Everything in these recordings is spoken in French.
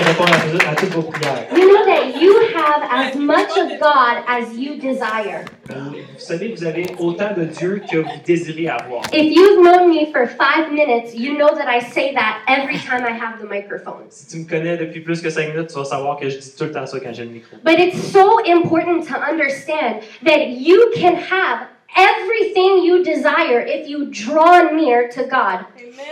de répondre à, toutes vos prières. You know that you have as much of God as you desire. Vous savez, vous avez autant de Dieu que vous désirez avoir. If you've known me for five minutes, you know that I say that every time I have the microphones. Si tu me connais depuis plus que 5 minutes, tu vas savoir que je dis tout le temps ça quand j'ai le micro. But it's so important to understand that you can have everything you desire if you draw near to God.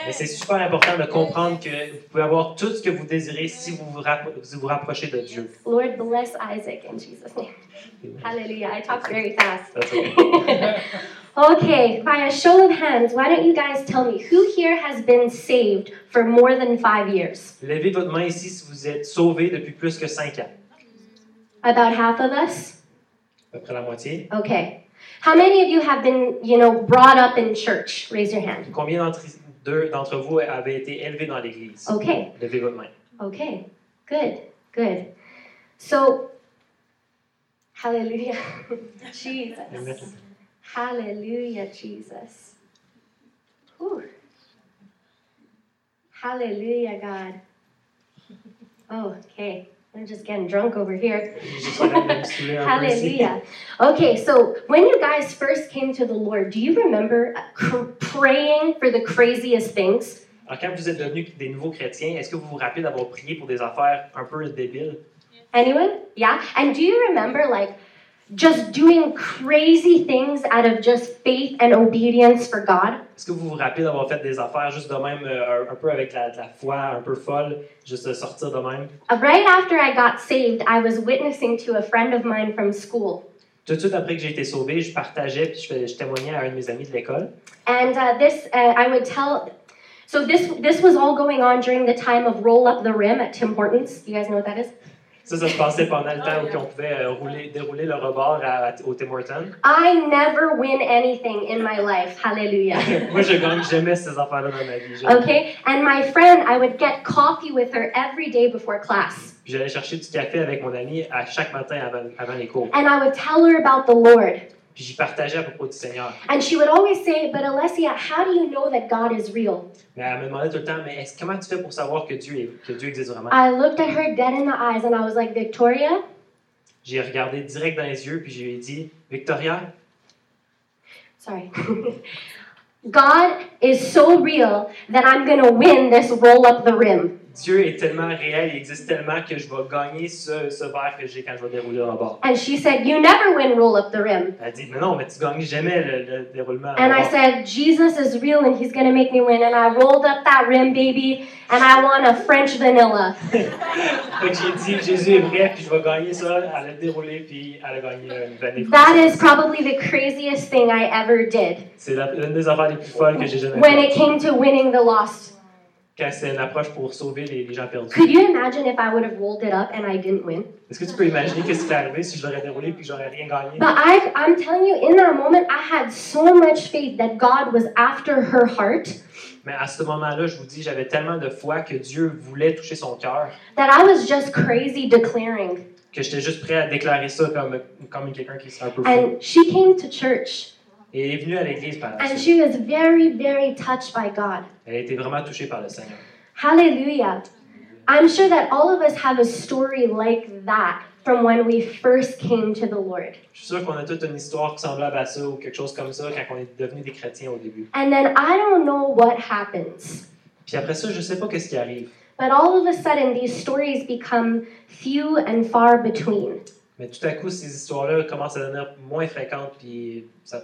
Mais c'est super important de comprendre que vous pouvez avoir tout ce que vous désirez si vous vous, rappro- si vous rapprochez de Dieu. Lord bless Isaac in Jesus' name. Hallelujah. I talk very fast. That's okay. okay, by a show of hands, why don't you guys tell me who here has been saved for more than five years? Levez votre main ici si vous êtes sauvé depuis plus que 5 ans. About half of us? À peu près la moitié. Okay. How many of you have been, you know, brought up in church? Raise your hand. Combien d'entre vous avaient été élevés dans l'Église? Okay. Levez votre main. Okay. Good. Good. So, hallelujah. Jesus. Amen. Hallelujah, Jesus. Whew. Hallelujah, God. Oh, okay. I'm just getting drunk over here. J'ai juste l'air de me saouler un peu ici. Hallelujah. Okay, so when you guys first came to the Lord, do you remember cr- praying for the craziest things? Alors, quand vous êtes devenus des nouveaux chrétiens, est-ce que vous vous rappelez d'avoir prié pour des affaires un peu débiles? Anyone? Yeah? And do you remember, like, just doing crazy things out of just faith and obedience for God? Est-ce que vous vous rappelez d'avoir fait des affaires juste de même, euh, un, peu avec la, la foi, un peu folle, juste de sortir de même? Uh, Right after I got saved, I was witnessing to a friend of mine from school. Tout de suite après que j'ai été sauvé, je partageais puis je, je témoignais à un de mes amis de l'école. And uh, this, uh, I would tell. So this this was all going on during the time of roll up the rim at Tim Hortons. You guys know what that is? Ça, ça se passait pendant le temps où on pouvait euh, rouler, dérouler le rebord à- au Tim Hortons. I never win anything in my life. Hallelujah. Moi, je gagne jamais ces affaires-là dans ma vie. Je- Okay? And my friend, I would get coffee with her every day before class. J'allais chercher du café avec mon ami à chaque matin avant, avant les cours. And I would tell her about the Lord. Puis j'y partageais à propos du Seigneur. And she would always say, But Alessia, how do you know that God is real? Mais elle me demandait tout le temps, mais est-ce, comment tu fais pour savoir que Dieu, est, que Dieu existe vraiment? I looked at her dead in the eyes and I was like, Victoria, J'ai regardé direct dans les yeux, puis je lui ai dit, Victoria, sorry. God is so real that I'm going to win this roll up the rim. Dieu est tellement réel, il existe tellement que je vais gagner ce, ce verre que j'ai quand je vais dérouler le rebord. And she said, You never win roll up the rim. Elle dit, mais non, mais tu gagnes jamais le, le déroulement. And I said, Jesus is real and he's going to make me win. And I rolled up that rim, baby, and I won a French vanilla. Que j'ai dit, Jésus est vrai, puis je vais gagner ça. Elle a déroulé, puis elle a gagné une vanille That is probably the craziest thing I ever did C'est l'une des affaires les plus folles que j'ai jamais when it came to winning the lost. Quand c'est une approche pour sauver les, les gens perdus. Could you imagine if I would have rolled it up and I didn't win? Est-ce que tu peux imaginer qu'est-ce qui serait arrivé si je l'aurais déroulé puis que j'aurais rien gagné? But I, I'm telling you, in that moment, I had so much faith that God was after her heart Mais à ce moment-là, je vous dis, j'avais tellement de foi que Dieu voulait toucher son cœur that I was just crazy declaring. que j'étais juste prêt à déclarer ça comme, comme quelqu'un qui serait un peu fou. And she came to church Et elle est venue à l'église par la and suite. she was very, very touched by God. Elle a été vraiment touchée par le Seigneur. Hallelujah. I'm sure that all of us have a story like that from when we first came to the Lord. Je suis sûr qu'on a toute une histoire semblable à ça ou quelque chose comme ça quand on est devenu des chrétiens au début. And then I don't know what happens. Puis après ça, je sais pas qu'est-ce qui arrive. But all of a sudden, these stories become few and far between. Mais tout à coup, ces histoires-là commencent à devenir moins fréquentes puis ça,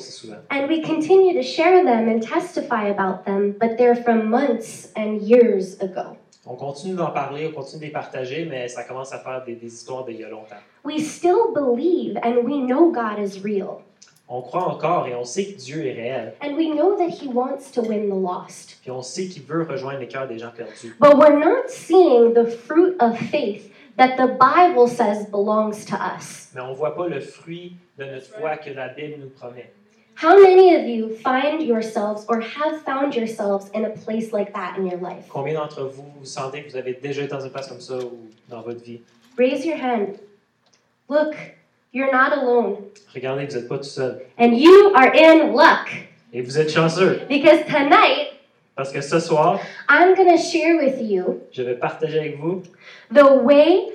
souvent. And we continue to share them and testify about them, but they're from months and years ago. On continue d'en parler, on continue de les partager, mais ça commence à faire des, des histoires d'il y a longtemps. We still believe and we know God is real. On croit encore et on sait que Dieu est réel. And we know that He wants to win the lost. Puis on sait qu'il veut rejoindre les cœurs des gens perdus. But we're not seeing the fruit of faith that the Bible says belongs to us. Mais on voit pas le fruit de notre foi que la Bible nous promet. How many of you find yourselves or have found yourselves in a place like that in your life? Combien d'entre vous, vous sentez que vous avez déjà été dans une place comme ça ou dans votre vie? Raise your hand. Look, you're not alone. Regardez, vous n'êtes pas tout seul. And you are in luck Et vous êtes chanceux. because tonight Parce que ce soir, I'm going to share with you je vais partager avec vous the way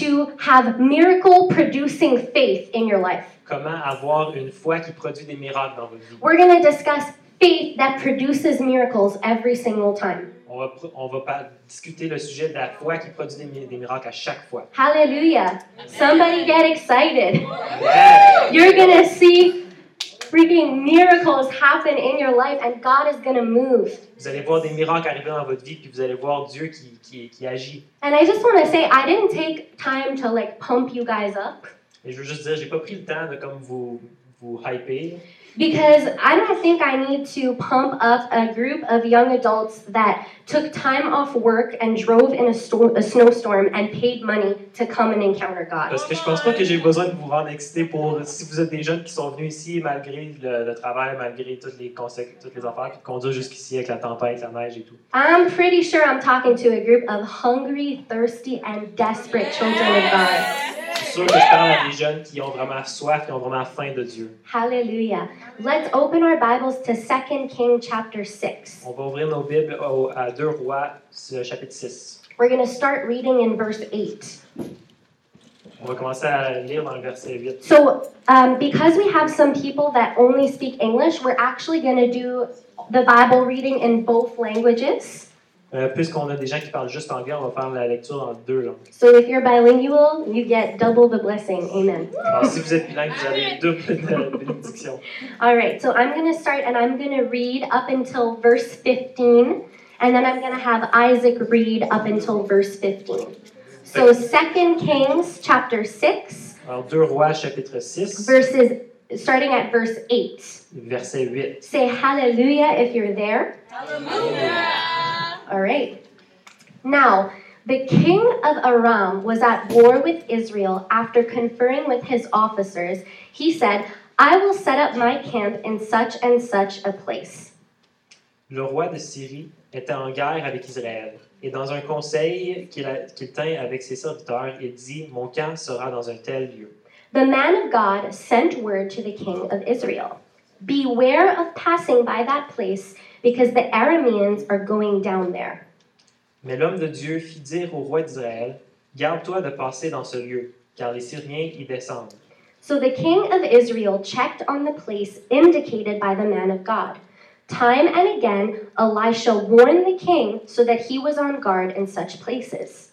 to have miracle producing faith in your life. Comment avoir une foi qui produit des miracles dans votre vie. We're going to discuss faith that produces miracles every single time. On va, on va pas discuter le sujet de la foi qui produit des, des miracles à chaque fois. Hallelujah. Somebody get excited. Yeah! You're going to see freaking miracles happen in your life and God is going to move. Vous allez voir des miracles arriver dans votre vie, puis vous allez voir Dieu qui, qui, qui agit. And I just want to say I didn't take time to like pump you guys up Et je veux juste dire, j'ai pas pris le temps de comme vous, vous hyper. because I don't think I need to pump up a group of young adults that took time off work and drove in a, storm, a snowstorm and paid money to come and encounter God. Parce que je pense pas que j'ai besoin de vous rendre excité pour si vous êtes des jeunes qui sont venus ici malgré le, le travail, malgré toutes les conséquences, toutes les affaires, puis de conduire jusqu'ici avec la tempête, la neige et tout. I'm pretty sure I'm talking to a group of hungry, thirsty, and desperate children of God. Suis sûr que je parle à des jeunes qui ont vraiment soif, qui ont vraiment faim de Dieu. Hallelujah. Let's open our Bibles to 2 King chapter 6. On va ouvrir nos Bibles au- à 2 Rois, chapitre 6. We're going to start reading in verse 8. On va commencer à lire dans le verset 8. So, um, because we have some people that only speak English, we're actually going to do the Bible reading in both languages. Euh, Puisqu'on a des gens qui parlent juste anglais, on va faire la lecture en deux langues. So, if you're bilingual, you get double the blessing. Amen. Alors, si vous êtes bilingue, vous avez deux bénédictions. All right, so I'm going to start and I'm going to read up until verse 15, and then I'm going to have Isaac read up until verse 15. So, 2 Kings chapter 6, Alors, 2 Rois, chapitre 6, verses starting at verse 8. verset 8. Say hallelujah if you're there. All right. Now, the king of Aram was at war with Israel after conferring with his officers. He said, I will set up my camp in such and such a place. Le roi de Syrie était en guerre avec Israël. Et dans un conseil qu'il qu'il tint avec ses serviteurs, il dit Mon camp sera dans un tel lieu. The man of God sent word to the king of Israel Beware of passing by that place, because the Arameans are going down there. Mais l'homme de Dieu fit dire au roi d'Israël Garde-toi de passer dans ce lieu, car les Syriens y descendent. So the king of Israel checked on the place indicated by the man of God. Time and again, Elisha warned the king so that he was on guard in such places.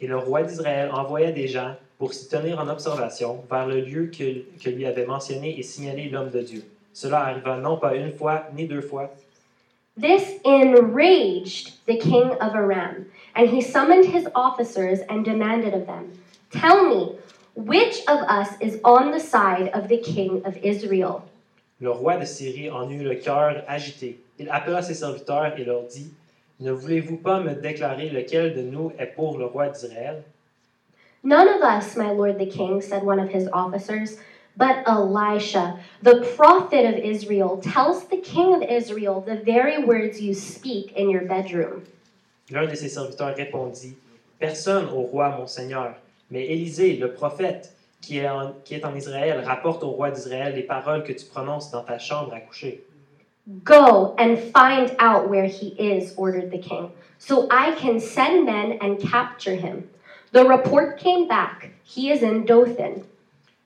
Et le roi d'Israël envoya des gens pour s'y tenir en observation vers le lieu que, que lui avait mentionné et signalé l'homme de Dieu. Cela arriva non pas une fois ni deux fois, This enraged the king of Aram, and he summoned his officers and demanded of them, Tell me, which of us is on the side of the king of Israel? Le roi de Syrie en eut le cœur agité. Il appela ses serviteurs et leur dit Ne voulez-vous pas me déclarer lequel de nous est pour le roi d'Israël None of us, my lord the king, said one of his officers, but Elisha, the prophet of Israel, tells the king of Israel the very words you speak in your bedroom. L'un de ses serviteurs répondit Personne au roi, mon seigneur, mais Élisée, le prophète, qui est, en, qui est en Israël, rapporte au roi d'Israël les paroles que tu prononces dans ta chambre à coucher. Go and find out where he is, ordered the king, so I can send men and capture him. The report came back. He is in Dothan.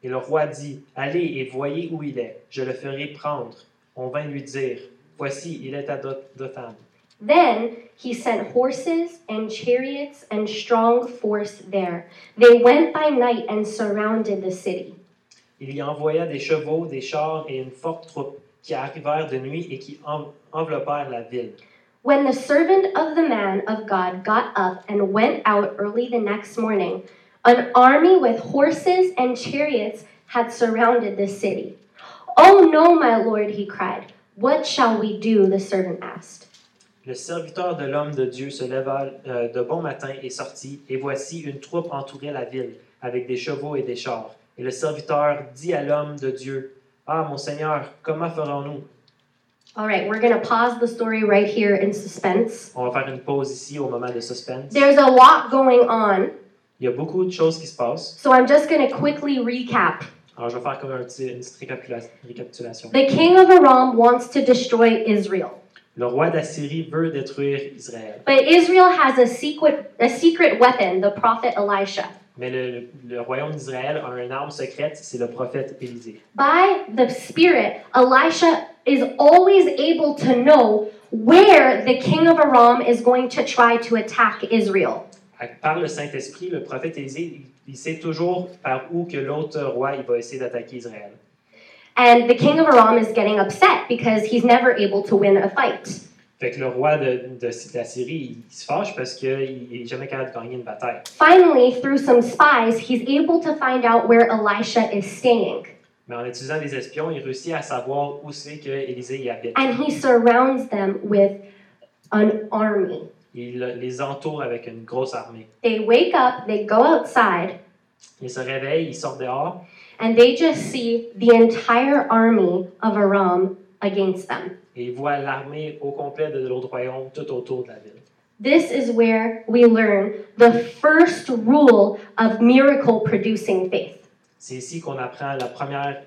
Et le roi dit Allez et voyez où il est, je le ferai prendre. On vint lui dire Voici, il est à Dot- Dothan. Then he sent horses and chariots and strong force there. They went by night and surrounded the city. Il y envoya des chevaux, des chars et une forte troupe qui arrivèrent de nuit et qui en- enveloppèrent la ville. When the servant of the man of God got up and went out early the next morning, an army with horses and chariots had surrounded the city. Oh no, my lord, he cried. What shall we do? The servant asked. Le serviteur de l'homme de Dieu se leva euh, de bon matin et sortit, et voici une troupe entourait la ville, avec des chevaux et des chars. Et le serviteur dit à l'homme de Dieu, Ah, mon Seigneur, comment ferons-nous? All right, we're going to pause the story right here in suspense. On va faire une pause ici au moment de suspense. There's a lot going on, Il y a beaucoup de choses qui se passent. so I'm just going to quickly recap. Alors, je vais faire comme un petit- une petite récapitulation. The king of Aram wants to destroy Israel. Le roi d'Assyrie veut détruire Israël. But Israel has a secret, a secret weapon, the prophet Elisha. Mais le, le royaume d'Israël a une arme secrète, c'est le prophète Élisée. By the Spirit, Elisha is always able to know where the king of Aram is going to try to attack Israel. Par le Saint-Esprit, le prophète Élisée, il, sait toujours par où que l'autre roi il va essayer d'attaquer Israël. And the king of Aram is getting upset because he's never able to win a fight. Fait que le roi de, de, de la Syrie, il, il se fâche parce qu'il n'est jamais capable de gagner une bataille. Finally, through some spies, he's able to find out where Elisha is staying. Mais en utilisant des espions, il réussit à savoir où c'est que Élisée y habite. And he surrounds them with an army. Il les entoure avec une grosse armée. They wake up, they go outside, Ils se réveillent, ils sortent dehors, and they just see the entire army of Aram against them. et ils voient l'armée au complet de l'autre royaume tout autour de la ville. This is where we learn the first rule of miracle producing faith. C'est ici qu'on apprend la première,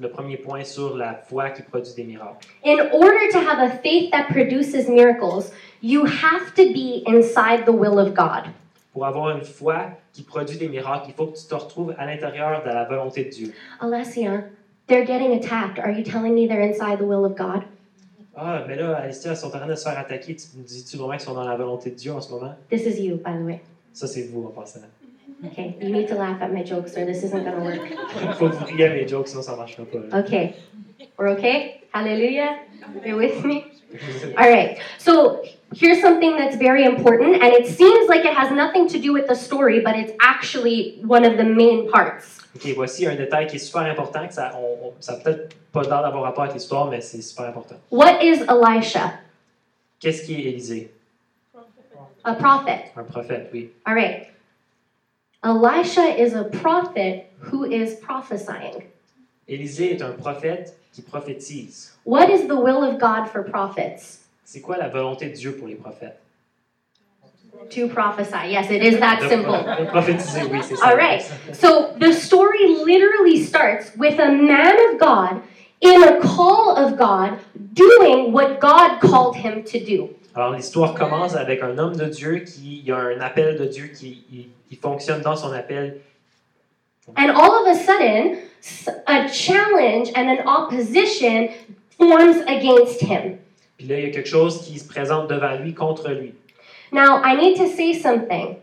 le premier point sur la foi qui produit des miracles. In order to have a faith that produces miracles, you have to be inside the will of God. Pour avoir une foi qui produit des miracles, il faut que tu te retrouves à l'intérieur de la volonté de Dieu. Alessia, they're getting attacked. Are you telling me they're inside the will of God? Ah, mais là, Alicia, ils sont en train de se faire attaquer. Tu me dis-tu vraiment qu'ils sont dans la volonté de Dieu en ce moment? This is you, by the way. Ça, c'est vous en passant. Okay, you need to laugh at my jokes or this isn't going to work. Il faut que vous riez à mes jokes, sinon ça ne pas. Okay, we're okay? Hallelujah? You're with me? All right, so here's something that's very important, and it seems like it has nothing to do with the story, but it's actually one of the main parts. Ok, voici un détail qui est super important, que ça on, on- ça peut-être pas l'air d'avoir rapport avec l'histoire, mais c'est super important. What is Elisha? Qu'est-ce qui est Élisée? A prophet. Un prophète, oui. All right. Elisha is a prophet who is prophesying. Élisée est un prophète qui prophétise. What is the will of God for prophets? C'est quoi la volonté de Dieu pour les prophètes? To prophesy. Yes, it is that simple. prophétiser, oui, c'est ça. All right. So the story literally starts with a man of God in a call of God doing what God called him to do. Alors l'histoire commence avec un homme de Dieu qui il y a un appel de Dieu qui il, il fonctionne dans son appel. And all of a sudden, a challenge and an opposition forms against him. Puis là il y a quelque chose qui se présente devant lui contre lui. Now, I need to say something.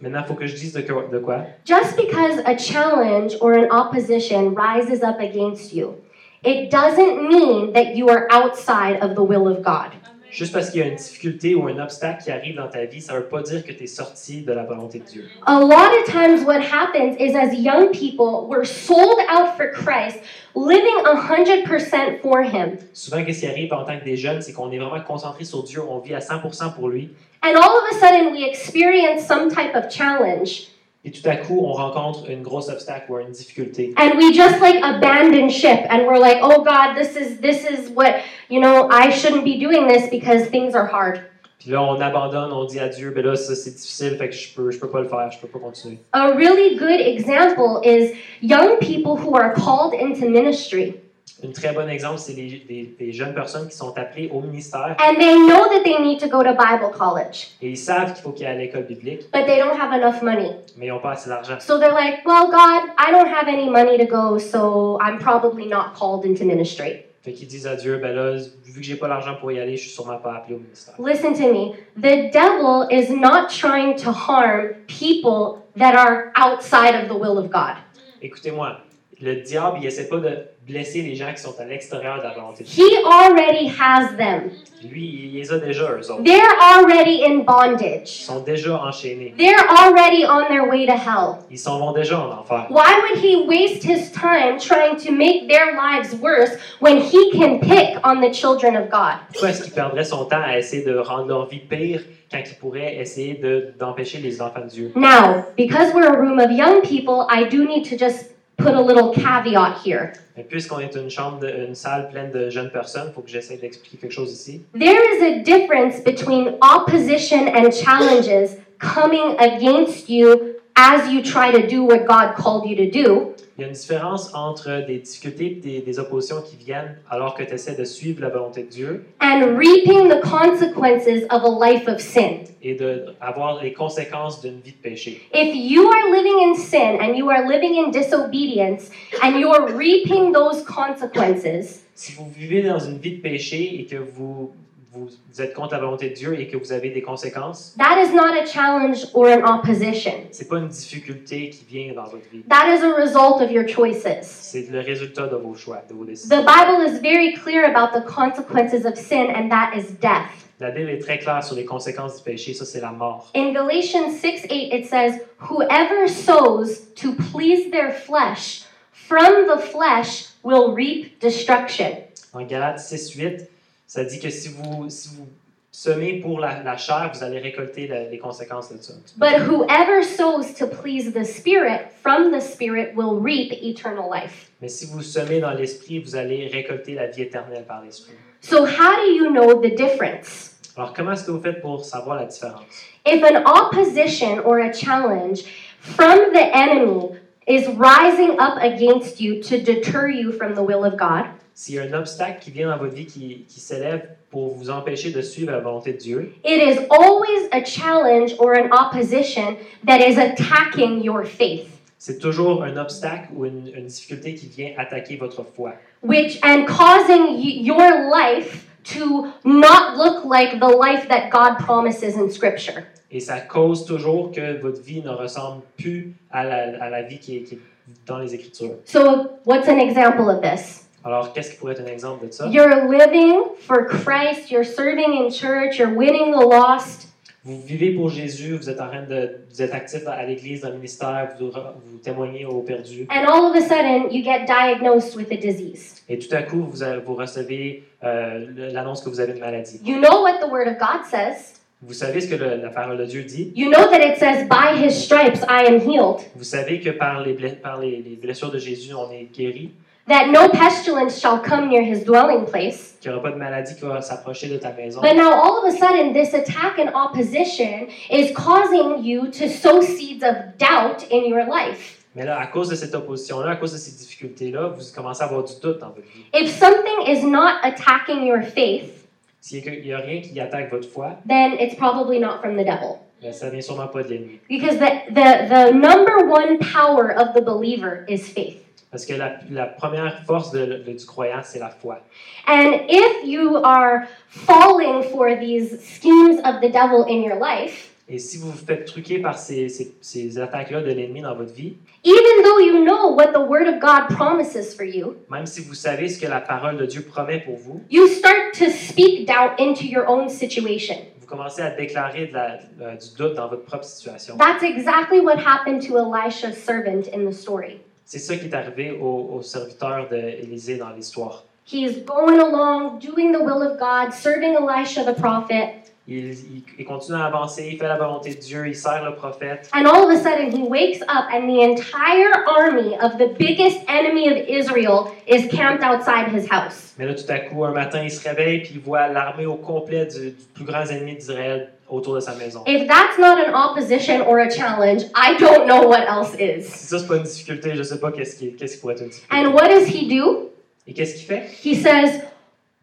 Maintenant, il faut que je dise de quoi. de quoi? Just because a challenge or an opposition rises up against you, it doesn't mean that you are outside of the will of God. Juste parce qu'il y a une difficulté ou un obstacle qui arrive dans ta vie, ça ne veut pas dire que tu es sorti de la volonté de Dieu. A lot of times, what happens is as young people, we're sold out for Christ, living 100% for Him. Souvent, qu'est-ce qui arrive en tant que des jeunes, c'est qu'on est vraiment concentré sur Dieu, on vit à 100% pour lui, And all of a sudden, we experience some type of challenge. Et tout à coup, on rencontre une grosse obstacle ou une difficulté. And we just like abandon ship and we're like, oh God, this is this is what you know, I shouldn't be doing this because things are hard. Puis là, on abandonne, on dit à Dieu, ben là, ça c'est difficile, fait que je peux, je peux pas le faire, je peux pas continuer. A really good example is young people who are called into ministry Un très bon exemple, c'est les, des, des jeunes personnes qui sont appelées au ministère and they know that they need to go to Bible college, et ils savent qu'il faut qu'ils aillent à l'école biblique, but they don't have enough money. mais ils n'ont pas assez d'argent. So they're like, well, God, I don't have any money to go, so I'm probably not called into ministry. Fait qu'ils disent à Dieu, ben là, vu que j'ai pas l'argent pour y aller, je suis sûrement pas appelé au ministère. Listen to me. The devil is not trying to harm people that are outside of the will of God. Écoutez-moi, le diable, il essaie pas de blesser les gens qui sont à l'extérieur de la volonté de. He already has them. Lui, il les a déjà, eux autres. They're already in Ils bondage. sont déjà enchaînés. They're already on their way to hell. Ils s'en vont déjà en enfer. Why would he waste his time trying to make their lives worse when he can pick on the children of God? Pourquoi est-ce qu'il perdrait son temps à essayer de rendre leur vie pire quand il pourrait essayer de- d'empêcher les enfants de Dieu? Now, because we're a room of young people, I do need to just put a little caveat here. Puisqu'on est une chambre, de- une salle pleine de jeunes personnes, faut que j'essaie d'expliquer quelque chose ici. There is a difference between opposition and challenges coming against you as you try to do what God called you to do, Il y a une différence entre des difficultés et des, des oppositions qui viennent alors que tu essaies de suivre la volonté de Dieu and reaping the consequences of a life of sin. et d'avoir les conséquences d'une vie de péché. If you are living in sin and you are living in disobedience and you are reaping those consequences, Si vous vivez dans une vie de péché et que vous, vous êtes contre la volonté de Dieu et que vous avez des conséquences, that is not a challenge or an opposition. c'est pas une difficulté qui vient dans votre vie. That is a result of your choices. C'est le résultat de vos choix, de vos décisions. The Bible is very clear about the consequences of sin, and that is death. La Bible est très claire sur les conséquences du péché, ça c'est la mort. In Galatians 6 8, it says, Whoever sows to please their flesh, from the flesh will reap destruction. En Galates 6, 8, ça dit que si vous, si vous semez pour la, la chair, vous allez récolter la- les conséquences de ça. But whoever sows to please the Spirit, from the Spirit will reap eternal life. Mais si vous semez dans l'esprit, vous allez récolter la vie éternelle par l'esprit. So, how do you know the difference? Alors comment est-ce que vous faites pour savoir la différence? If an opposition or a challenge from the enemy is rising up against you to deter you from the will of God, S'il y a un obstacle qui vient dans votre vie qui, qui s'élève pour vous empêcher de suivre la volonté de Dieu, it is always a challenge or an opposition that is attacking your faith. c'est toujours un obstacle ou une, une difficulté qui vient attaquer votre foi. which and causing y- your life to not look like the life that God promises in scripture. Et ça cause toujours que votre vie ne ressemble plus à la, à la vie qui est, qui est dans les Écritures. So, what's an example of this? Alors, qu'est-ce qui pourrait être un exemple de ça? You're living for Christ, you're serving in church, you're winning the lost, Vous vivez pour Jésus, vous êtes en train de, vous êtes actif à l'église, dans le ministère, vous, vous témoignez aux perdus. and all of a sudden you get diagnosed with a disease. Et tout à coup, vous, vous recevez euh, l'annonce que vous avez une maladie. You know what the Word of God says. Vous savez ce que le- la parole de Dieu dit? You know that it says, By His stripes I am healed, Vous savez que par les, par les, les blessures de Jésus, on est guéri, that no pestilence shall come near His dwelling place. qu'il n'y aura pas de maladie qui va s'approcher de ta maison. But now, all of a sudden, this attack and opposition is causing you to sow seeds of doubt in your life. Mais là, à cause de cette opposition-là, à cause de ces difficultés-là, vous commencez à avoir du doute dans votre vie. If something is not attacking your faith, S'il n'y a rien qui attaque votre foi, then it's probably not from the devil. ben, ça vient sûrement pas de l'ennemi. Because the, the, the number one power of the believer is faith. Parce que la, la première force de- de- du croyant, c'est la foi. And if you are falling for these schemes of the devil in your life, Et si vous vous faites truquer par ces, ces, ces attaques-là de l'ennemi dans votre vie, even though you know what the Word of God promises for you, même si vous savez ce que la parole de Dieu promet pour vous, you start to speak doubt into your own situation. vous commencez à déclarer de la- euh, du doute dans votre propre situation. That's exactly what happened to Elisha's servant in the story. C'est ça qui est arrivé au, au serviteur d'Élisée dans l'histoire. He's going along, doing the will of God, serving Elisha the prophet, Il, il- il continue à avancer, il fait la volonté de Dieu, il sert le prophète. and all of a sudden he wakes up and the entire army of the biggest enemy of Israel is camped outside his house. Mais là, tout à coup, un matin, il se réveille puis il voit l'armée au complet du, du plus grand ennemi d'Israël autour de sa maison. If that's not an opposition or a challenge, I don't know what else is. Si ça, c'est pas une difficulté, je sais pas qu'est-ce qui, qu'est-ce qui pourrait être une difficulté. And what does he do? Et qu'est-ce qu'il fait? He says,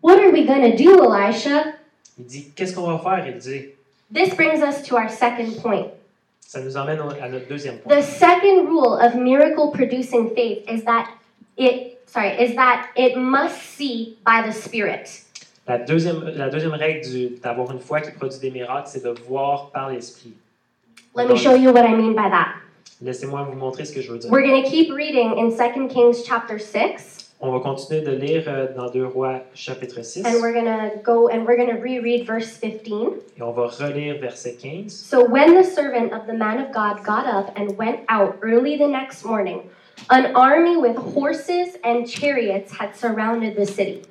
What are we going to do, Elisha? Il dit, qu'est-ce qu'on va faire? Il dit, This brings us to our second point. ça nous emmène à notre deuxième point. The second rule of miracle producing faith is that it sorry, is that it must see by the Spirit. La deuxième, la deuxième règle d'avoir une foi qui produit des miracles, c'est de voir par l'Esprit. Let me show you what I mean by that. Laissez-moi vous montrer ce que je veux dire. We're going to keep reading in 2 Kings chapter 6 On va continuer de lire euh, dans 2 Rois chapitre 6 and we're going to go and we're going to reread verse 15. et on va relire verset 15. So when the servant of the man of God got up and went out early the next morning, an army with horses and chariots had surrounded the city.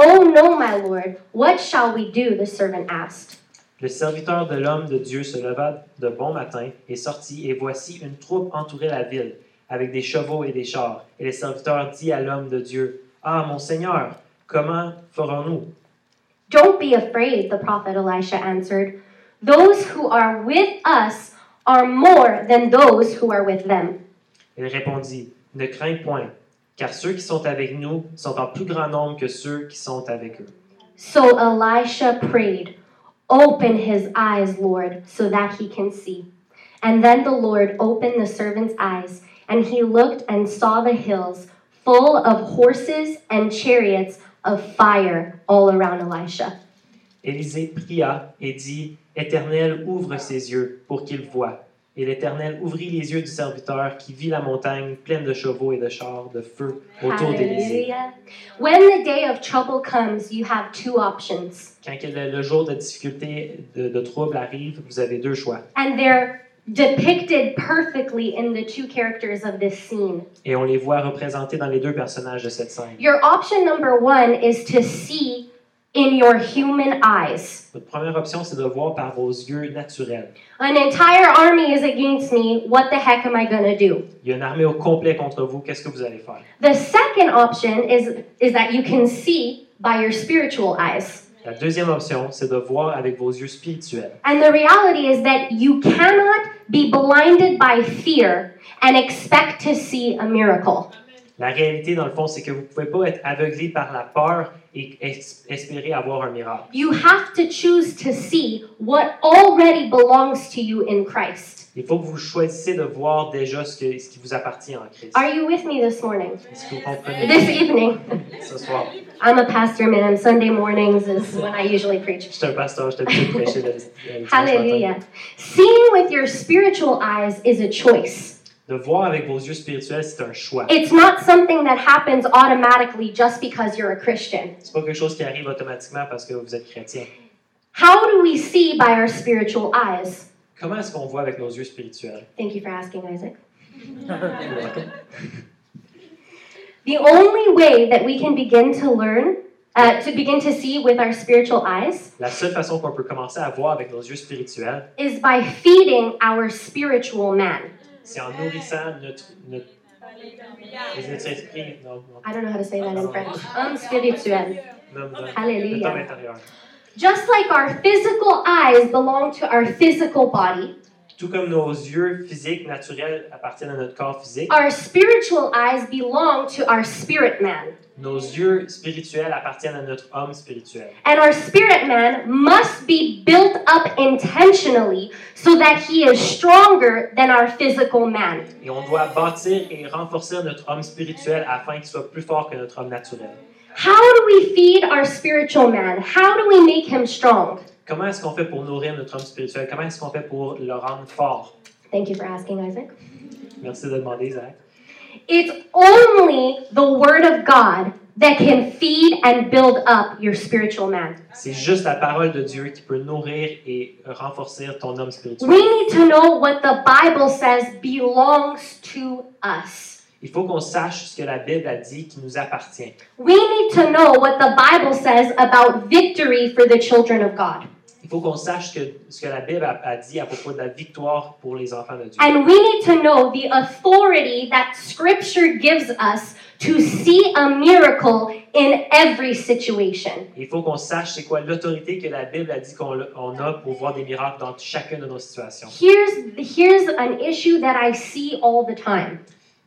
Oh no, my lord, what shall we do? The servant asked. Le serviteur de l'homme de Dieu se leva de bon matin et sortit, et voici une troupe entourait la ville, avec des chevaux et des chars. Et le serviteur dit à l'homme de Dieu, Ah, mon Seigneur, comment ferons-nous? Don't be afraid, the prophet Elisha answered. Those who are with us are more than those who are with them. Il répondit, Ne crains point, car ceux qui sont avec nous sont en plus grand nombre que ceux qui sont avec eux. So Elisha prayed, Open his eyes, Lord, so that he can see. And then the Lord opened the servant's eyes, and he looked and saw the hills full of horses and chariots of fire all around Elisha. Élisée pria et dit, Éternel, ouvre ses yeux pour qu'il voie. Et l'Éternel ouvrit les yeux du serviteur qui vit la montagne pleine de chevaux et de chars de feu autour. Hallelujah. When the day of trouble comes, you have two options, Quand le, le jour de difficulté, de, de trouble arrive, vous avez deux choix. and they're depicted perfectly in the two characters of this scene. Et on les voit représentés dans les deux personnages de cette scène. Your option number one is to see in your human eyes. Votre première option, c'est de voir par vos yeux naturels. An entire army is against me. What the heck am I going to do? Il y a une armée au complet contre vous, qu'est-ce que vous allez faire? The second option is, is that you can see by your spiritual eyes. La deuxième option, c'est de voir avec vos yeux spirituels. And the reality is that you cannot be blinded by fear and expect to see a miracle. La réalité, dans le fond, c'est que vous ne pouvez pas être aveuglé par la peur et es- espérer avoir un miracle. You have to choose to see what already belongs to you in Christ. Il faut que vous choisissiez de voir déjà ce, que- ce qui vous appartient en Christ. Are you with me this morning? Est-ce que vous comprenez? This evening? ce soir? I'm a pastor, man. Sunday mornings is when I usually preach. Je suis un pasteur, je t'ai habitué de prêcher. Hallelujah. Seeing with your spiritual eyes is a choice. De voir avec vos yeux spirituels, c'est un choix. It's not something that happens automatically just because you're a Christian. C'est pas quelque chose qui arrive automatiquement parce que vous êtes chrétien. How do we see by our spiritual eyes? Comment est-ce qu'on voit avec nos yeux spirituels? Thank you for asking, Isaac. The only way that we can begin to learn, uh, to begin to see with our spiritual eyes, La seule façon qu'on peut commencer à voir avec nos yeux spirituels, is by feeding our spiritual man. C'est en nourrissant notre, notre, notre esprit, non, non, I don't know how to say that in French. Um, spirituel. homme Hallelujah. Just like our physical eyes belong to our physical body, Tout comme nos yeux physiques naturels appartiennent à notre corps physique, our spiritual eyes belong to our spirit man. Nos yeux spirituels appartiennent à notre homme spirituel. And our spirit man must be built up intentionally so that he is stronger than our physical man. Et on doit bâtir et renforcer notre homme spirituel afin qu'il soit plus fort que notre homme naturel. How do we feed our spiritual man? How do we make him strong? Comment est-ce qu'on fait pour nourrir notre homme spirituel? Comment est-ce qu'on fait pour le rendre fort? Thank you for asking, Isaac. Merci de demander, Isaac. It's only the Word of God that can feed and build up your spiritual man. C'est juste la parole de Dieu qui peut nourrir et renforcer ton homme spirituel. We need to know what the Bible says belongs to us. Il faut qu'on sache ce que la Bible a dit qui nous appartient. We need to know what the Bible says about victory for the children of God. Il faut qu'on sache que, ce que la Bible a, a dit à propos de la victoire pour les enfants de Dieu. And we need to know the authority that Scripture gives us to see a miracle in every situation. Il faut qu'on sache c'est quoi l'autorité que la Bible a dit qu'on on a pour voir des miracles dans chacune de nos situations. Here's, here's an issue that I see all the time.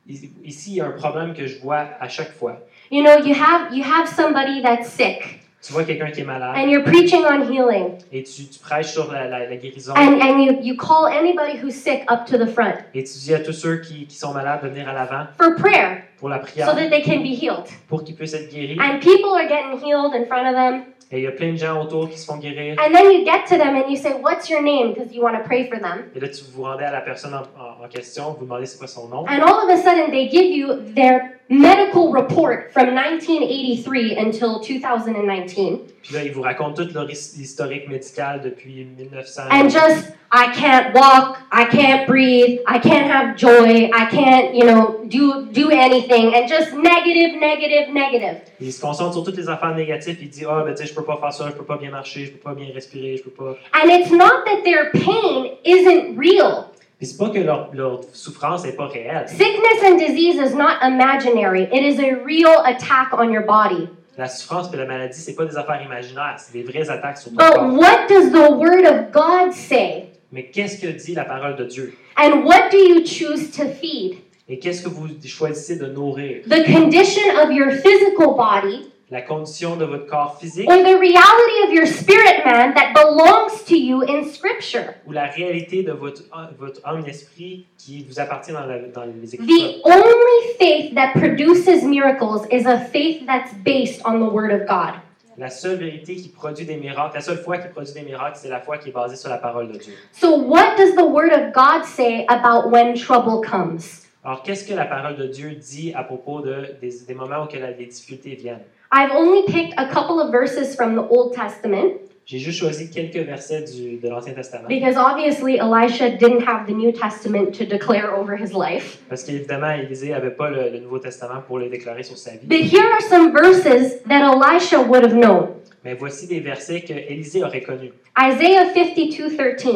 Ici, il y a un problème que je vois à chaque fois. You know, you have, you have somebody that's sick, Tu vois quelqu'un qui est malade and you're preaching on healing, et tu, tu prêches sur la, la- la guérison and, and you, you call anybody who's sick up to the front et tu dis à tous ceux qui, qui sont malades de venir à l'avant for prayer pour la so prière that they can be healed. pour qu'ils puissent être guéris. And people are getting healed in front of them. Et il y a plein de gens autour qui se font guérir. And then you get to them and you say, What's your name? Because you want to pray for them. Et là, tu vous rendez à la personne en, en- en question, vous demandez c'est quoi son nom. And all of a sudden, they give you their medical report from 1983 until 2019. Puis là, ils vous racontent tout leur historique médical depuis 1900. And just, I can't walk, I can't breathe, I can't have joy, I can't, you know, do, do anything. And just negative, negative, negative. Il se concentre sur toutes les affaires négatives. Il dit Ah, ben, tu sais, je peux pas faire ça, je peux pas bien marcher, je peux pas bien respirer, je peux pas. And it's not that their pain isn't real. Puis c'est pas que leur, leur souffrance n'est pas réelle. Sickness and disease is not imaginary, it is a real attack on your body. La souffrance et la maladie, c'est pas des affaires imaginaires, c'est des vraies attaques sur ton But corps. what does the Word of God say? Mais qu'est-ce que dit la parole de Dieu? And what do you choose to feed? Et qu'est-ce que vous choisissez de nourrir? The condition of your physical body La condition de votre corps physique or the reality of your spirit man that belongs to you in Scripture? ou la réalité de votre, votre âme et esprit qui vous appartient dans, la- dans les Écritures? The only faith that produces miracles is a faith that's based on the Word of God. La seule vérité qui produit des miracles, la seule foi qui produit des miracles, c'est la foi qui est basée sur la parole de Dieu. So, what does the Word of God say about when trouble comes? Alors, qu'est-ce que la parole de Dieu dit à propos de, des, des moments où que la- les difficultés viennent? I've only picked a couple of verses from the Old Testament J'ai juste choisi quelques versets du, de l'Ancien Testament. because obviously Elisha didn't have the New Testament to declare over his life. Parce qu'évidemment, Élisée n'avait pas le, le Nouveau Testament pour le déclarer sur sa vie. But here are some verses that Elisha would have known Mais voici des versets que Élisée aurait connus. Isaiah 52 13.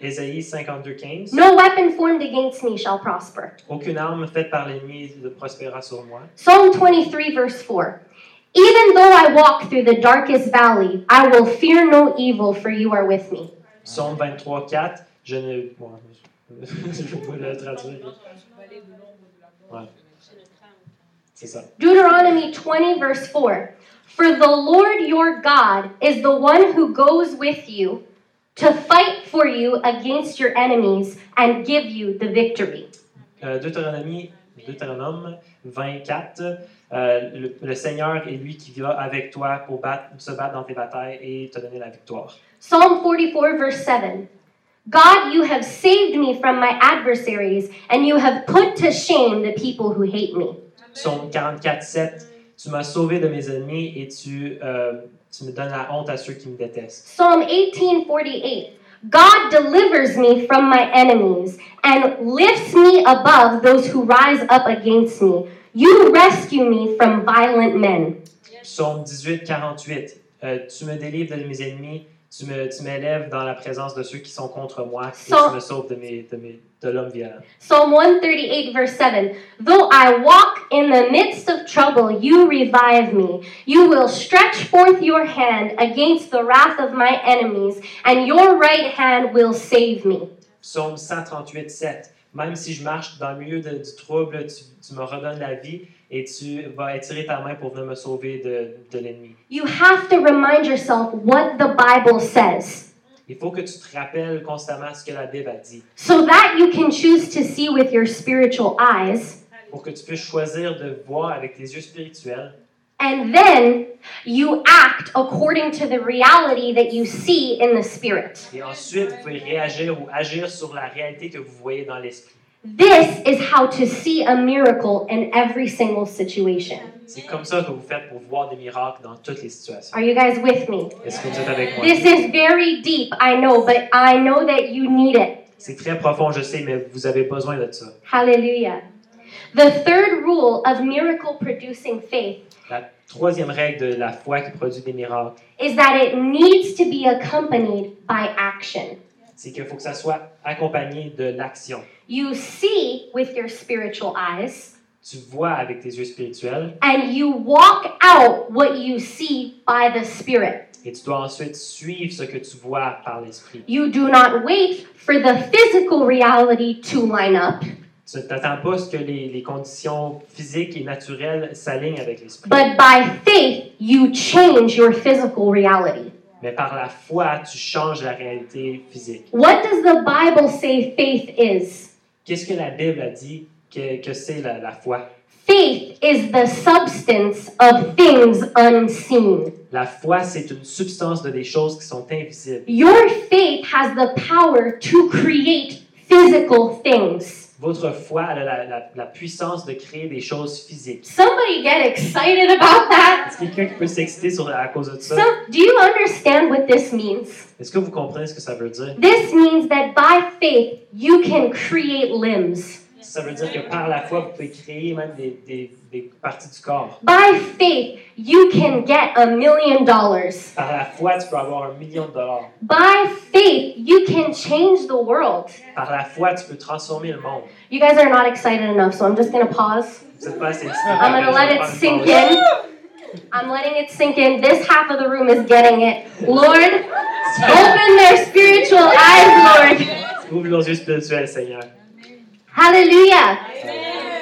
Ésaïe 52, 15. No weapon formed against me shall prosper. Aucune arme faite par l'ennemi ne prospérera sur moi. Psalm 23, verse 4. Even though I walk through the darkest valley, I will fear no evil, for you are with me. Psaume 23, 4. Je ne. Bon, je pas le traduire. Ouais. C'est ça. Deuteronomy 20, verse 4. For the Lord your God is the one who goes with you to fight for you against your enemies and give you the victory. Euh, Deutéronomie, Deutéronome 24. Euh, le, le Seigneur est lui qui va avec toi pour battre, se battre dans tes batailles et te donner la victoire. Psalm 44, verse 7. God, you have saved me from my adversaries, and you have put to shame the people who hate me. Psaume 44, 7. Tu m'as sauvé de mes ennemis et tu, euh, tu me donnes la honte à ceux qui me détestent. Psalm 18, 48. God delivers me from my enemies and lifts me above those who rise up against me. You rescue me from violent men. Psaume 18, 48. Euh, tu me délivres de mes ennemis, tu me- tu m'élèves dans la présence de ceux qui sont contre moi et So- tu me sauves de, mes, de, mes, de l'homme violent. Psalm 138, verse 7. Though I walk in the midst of trouble, you revive me. You will stretch forth your hand against the wrath of my enemies, and your right hand will save me. Psaume 138, 7. Même si je marche dans le milieu de- du trouble, tu, tu me redonnes la vie et tu vas étirer ta main pour venir me sauver de, de l'ennemi. You have to remind yourself what the Bible says. Il faut que tu te rappelles constamment ce que la Bible a dit. So that you can choose to see with your spiritual eyes, pour que tu puisses choisir de voir avec tes yeux spirituels and then you act according to the reality that you see in the Spirit. et ensuite vous pouvez réagir ou agir sur la réalité que vous voyez dans l'esprit. This is how to see a miracle in every single situation. C'est comme ça que vous faites pour voir des miracles dans toutes les situations. Are you guys with me? Est-ce que vous êtes avec moi? This is very deep, I know, but I know that you need it. C'est très profond, je sais, mais vous avez besoin de ça. Hallelujah. The third rule of miracle producing faith La troisième règle de la foi qui produit des miracles, is that it needs to be accompanied by action. c'est qu'il faut que ça soit accompagné de l'action. You see with your spiritual eyes, Tu vois avec tes yeux spirituels and you walk out what you see by the Spirit. et tu dois ensuite suivre ce que tu vois par l'esprit. You do not wait for the physical reality to line up, Tu t'attends pas à ce que les, les conditions physiques et naturelles s'alignent avec l'esprit. but by faith, you change your physical reality. Mais par la foi, tu changes la réalité physique. What does the Bible say faith is? Qu'est-ce que la Bible a dit que, que c'est la, la foi? Faith is the substance of things unseen. La foi, c'est une substance de des choses qui sont invisibles. Your faith has the power to create physical things. Votre foi elle a la, la- la puissance de créer des choses physiques. Somebody get excited about that. Est-ce quelqu'un qui peut s'exciter sur, à cause de ça? So, do you understand what this means? Est-ce que vous comprenez ce que ça veut dire? This means that by faith, you can create limbs. Ça veut dire que par la foi, vous pouvez créer même des, des- des parties du corps. By faith, you can get a million dollars. Par la foi, tu peux avoir un million de dollars. By faith, you can change the world. Par la foi, tu peux transformer le monde. You guys are not excited enough, so I'm just pause. Vous êtes pas assez I'm gonna let it sink in. I'm letting it sink in. This half of the room is getting it. Lord, open their spiritual eyes, Lord. Ouvre leurs yeux spirituels, Seigneur. Hallelujah.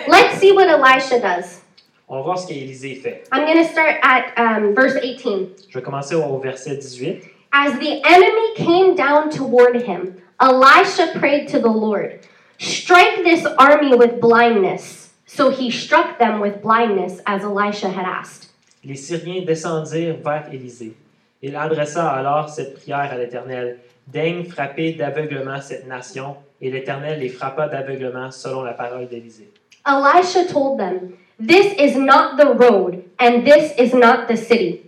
Let's see what Elisha does. On va voir ce qu'Élisée fait. I'm going to start at um, verse 18. Je vais commencer au verset 18. As the enemy came down toward him, Elisha prayed to the Lord, Strike this army with blindness. So he struck them with blindness, as Elisha had asked. Les Syriens descendirent vers Élisée. Il adressa alors cette prière à l'Éternel. Daigne frapper d'aveuglement cette nation, et l'Éternel les frappa d'aveuglement selon la parole d'Élisée. Elisha told them, This is not the road, and this is not the city.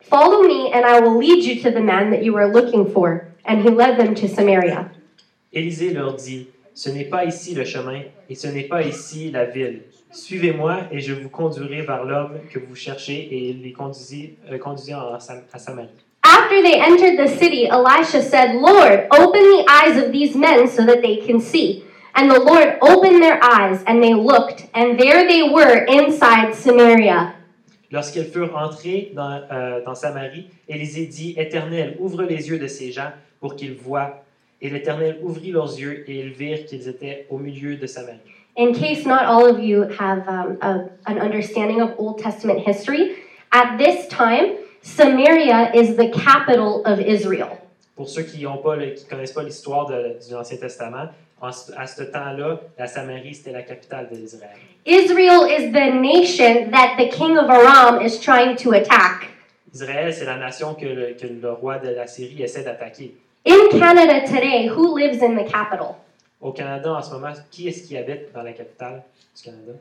Follow me, and I will lead you to the man that you are looking for. And he led them to Samaria. Élisée leur dit, Ce n'est pas ici le chemin, et ce n'est pas ici la ville. Suivez-moi, et je vous conduirai vers l'homme que vous cherchez, et il les conduisit, euh, conduisit en Sam- à Samarie. After they entered the city, Elisha said, Lord, open the eyes of these men so that they can see. And the Lord opened their eyes, and they looked, and there they were inside Samaria. Lorsqu'ils furent entrés dans, euh, dans Samarie, Élisée dit, Éternel, ouvre les yeux de ces gens pour qu'ils voient. Et l'Éternel ouvrit leurs yeux, et ils virent qu'ils étaient au milieu de Samarie. In case not all of you have um, a, an understanding of Old Testament history, at this time, Samaria is the capital of Israel. Pour ceux qui ne connaissent pas l'histoire de- de l'Ancien Testament, en à ce temps-là, la Samarie, c'était la capitale de l'Israël. Israel is the nation that the king of Aram is trying to attack. Israël, c'est la nation que le, que le roi de la Syrie essaie d'attaquer. In Canada today, who lives in the capital? Au Canada, en ce moment, qui est-ce qui habite dans la capitale du Canada?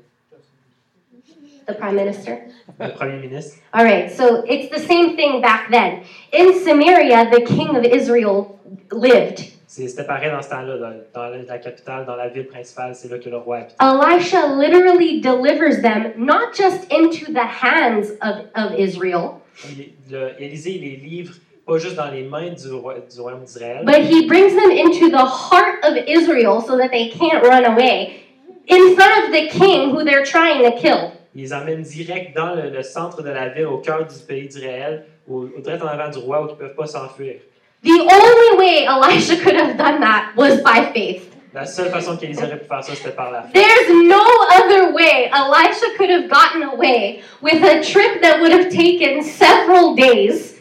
The prime minister. Le premier ministre. All right, so it's the same thing back then. In Samaria, the king of Israel lived. C'était pareil dans ce temps-là, dans, dans la, capitale, dans la ville principale, c'est là que le roi habite. Elisha literally delivers them not just into the hands of, of Israel, Il- le- Élisée il les livre pas juste dans les mains du, roi, du royaume d'Israël, but he brings them into the heart of Israel so that they can't run away in front of the king who they're trying to kill. Il les emmène direct dans le, le centre de la ville, au cœur du pays d'Israël, au, au direct en avant du roi, où ils ne peuvent pas s'enfuir. The only way Elisha could have done that was by faith. La seule façon qu'Élisée aurait pu faire ça, c'était par la foi. There's no other way Elisha could have gotten away with a trip that would have taken several days.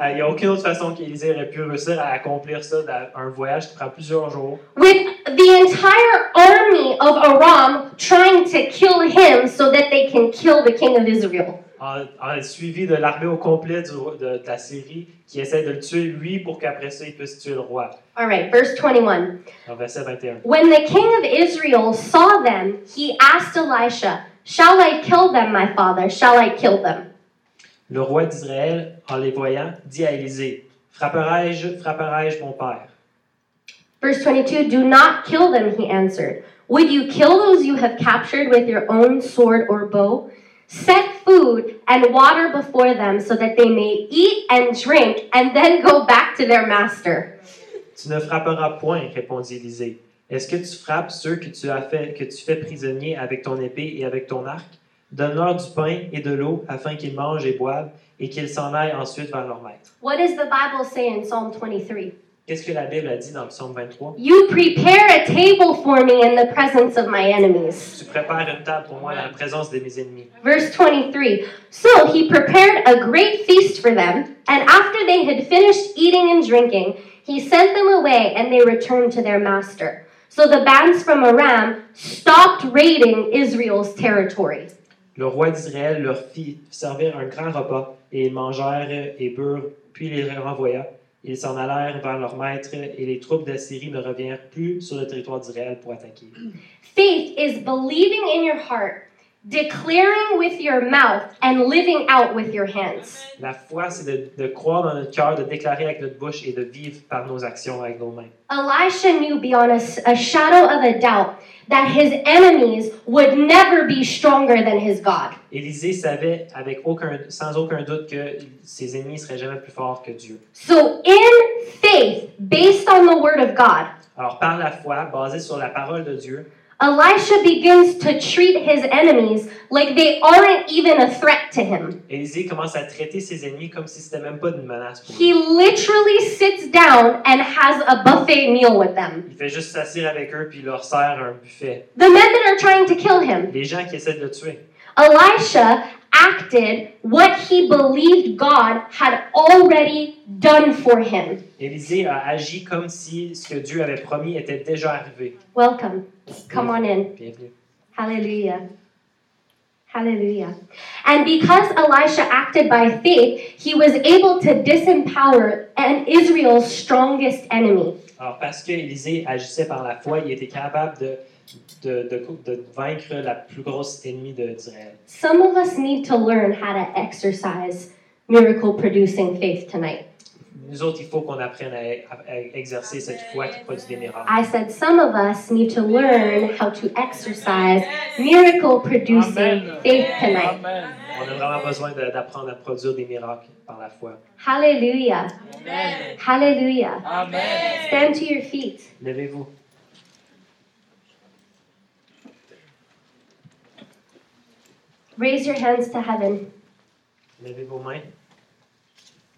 Euh, Il n'y a aucune autre façon qu'Élisée aurait pu réussir à accomplir ça, dans un voyage qui prend plusieurs jours, with the entire army of Aram trying to kill him so that they can kill the king of Israel. en, en suivi de l'armée au complet du de, de la Syrie, qui essaie de le tuer lui pour qu'après ça, il puisse tuer le roi. All right, verse 21. En verset 21. When the king of Israel saw them, he asked Elisha, Shall I kill them, my father? Shall I kill them? Le roi d'Israël, en les voyant, dit à Élisée Frapperai-je, frapperai-je mon père Verse 22 Do not kill them, he answered. Would you kill those you have captured with your own sword or bow? Set food and water before them so that they may eat and drink and then go back to their master. Tu ne frapperas point, répondit Élisée. Est-ce que tu frappes ceux que tu as fait, que tu fais prisonniers avec ton épée et avec ton arc? Donne-leur du pain et de l'eau afin qu'ils mangent et boivent et qu'ils s'en aillent ensuite vers leur maître. What does the Bible say in Psalm 23? Qu'est-ce que la Bible a dit dans le psaume 23 You prepare a table for me in the presence of my enemies. Tu prépares une table pour moi dans la présence de mes ennemis. Verse 23 So he prepared a great feast for them, and after they had finished eating and drinking, he sent them away and they returned to their master. So the bands from Aram stopped raiding Israel's territory. Le roi d'Israël leur fit servir un grand repas, et ils mangèrent et burent, puis les renvoya. Ils s'en allèrent vers leur maître, et les troupes d'Assyrie ne revinrent plus sur le territoire d'Israël pour attaquer. Faith is believing in your heart, declaring with your mouth, and living out with your hands. La foi, c'est de, de croire dans notre cœur, de déclarer avec notre bouche et de vivre par nos actions avec nos mains. Elisha knew beyond a, a shadow of a doubt that his enemies would never be stronger than his God. Élisée savait avec aucun, sans aucun doute que ses ennemis seraient jamais plus forts que Dieu. So, in faith, based on the word of God, Alors, par la foi, basée sur la parole de Dieu, Elisha begins to treat his enemies like they aren't even a threat to him. Élisée commence à traiter ses ennemis comme si c'était même pas une menace pour He lui. literally sits down and has a buffet meal with them. Il fait juste s'asseoir avec eux puis il leur sert un buffet. The men that are trying to kill him. Les gens qui essaient de le tuer. Elisha acted what he believed God had already done for him. Élisée a agi comme si ce que Dieu avait promis était déjà arrivé. Welcome. Come on in. Bienvenue. Hallelujah. Hallelujah. And because Elisha acted by faith, he was able to disempower an Israel's strongest enemy. Alors, parce que Élisée agissait par la foi, il était capable de, de, de, de vaincre la plus grosse ennemie de- d'Israël. Some of us need to learn how to exercise miracle producing faith tonight. Nous autres, il faut qu'on apprenne à, à- à exercer cette foi qui produit des miracles. I said some of us need to learn how to exercise miracle producing faith tonight. Amen. On a vraiment besoin de- d'apprendre à produire des miracles par la foi. Hallelujah. Amen. Hallelujah. Amen. Stand to your feet. Levez-vous. Raise your hands to heaven. Levez vos mains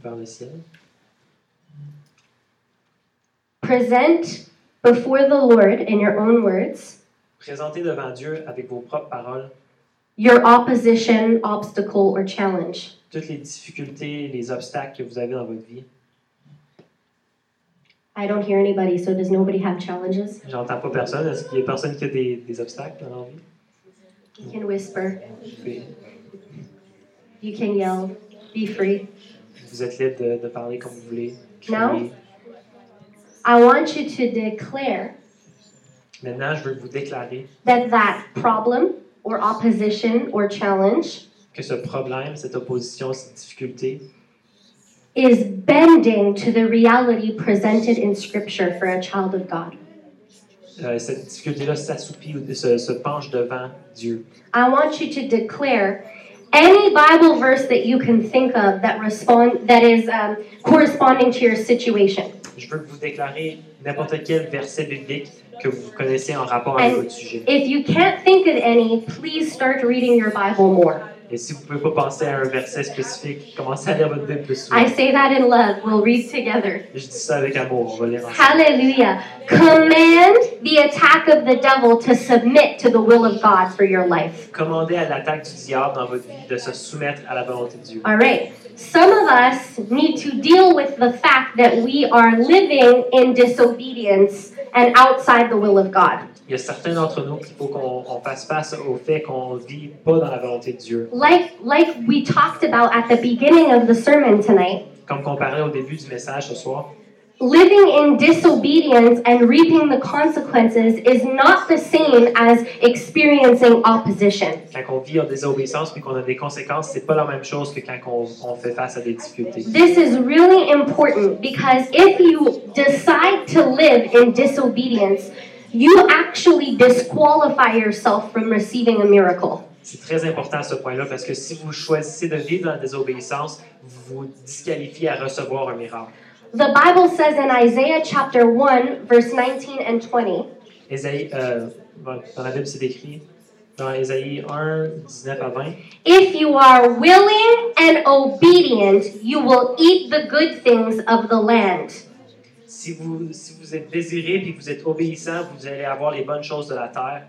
vers le ciel. Present before the Lord in your own words Présentez devant Dieu avec vos propres paroles your opposition, obstacle, or challenge. toutes les difficultés, les obstacles que vous avez dans votre vie. I don't hear anybody, so does nobody have challenges? J'entends pas personne. Est-ce qu'il y a personne qui a des, des obstacles dans leur vie? You can whisper, pouvez- you can yell, be free. Vous êtes libre de, de parler comme vous voulez. Non. I want you to declare Maintenant, je veux vous déclarer that that problem or opposition or challenge que ce problème, cette opposition, cette difficulté is bending to the reality presented in Scripture for a child of God. Euh, cette difficulté-là s'assoupit ou se, se penche devant Dieu. I want you to declare any Bible verse that you can think of that respond that is um, corresponding to your situation. Je veux que vous déclarez n'importe quel verset biblique que vous connaissez en rapport avec votre sujet. If you can't think of any, please start reading your Bible more. Et si vous ne pouvez pas penser à un verset spécifique, commencez à lire votre Bible de I say that in love. We'll read together. Je dis ça avec amour, on va lire ensemble. Hallelujah. Command the attack of the devil to submit to the will of God for your life. Commandez à l'attaque du diable dans votre vie de se soumettre à la volonté de Dieu. All right. Some of us need to deal with the fact that we are living in disobedience and outside the will of God. Il y a certains d'entre nous qu'il faut qu'on on fasse face au fait qu'on ne vit pas dans la volonté de Dieu. Like like we talked about at the beginning of the sermon tonight. Comme qu'on parlait au début du message ce soir, Living in disobedience and reaping the consequences is not the same as experiencing opposition. quand on vit en désobéissance puis qu'on a des conséquences, c'est pas la même chose que quand on, on fait face à des difficultés. This is really important because if you decide to live in disobedience, you actually disqualify yourself from receiving a miracle. C'est très important à ce point-là parce que si vous choisissez de vivre dans la désobéissance, vous vous disqualifiez à recevoir un miracle. The Bible says in Isaiah chapter 1, verse 19 and 20, Ésaïe, euh, dans la Bible, c'est écrit dans Ésaïe 1, 19 à 20. If you are willing and obedient, you will eat the good things of the land. Si vous, si vous êtes désiré puis vous êtes obéissant, vous allez avoir les bonnes choses de la terre.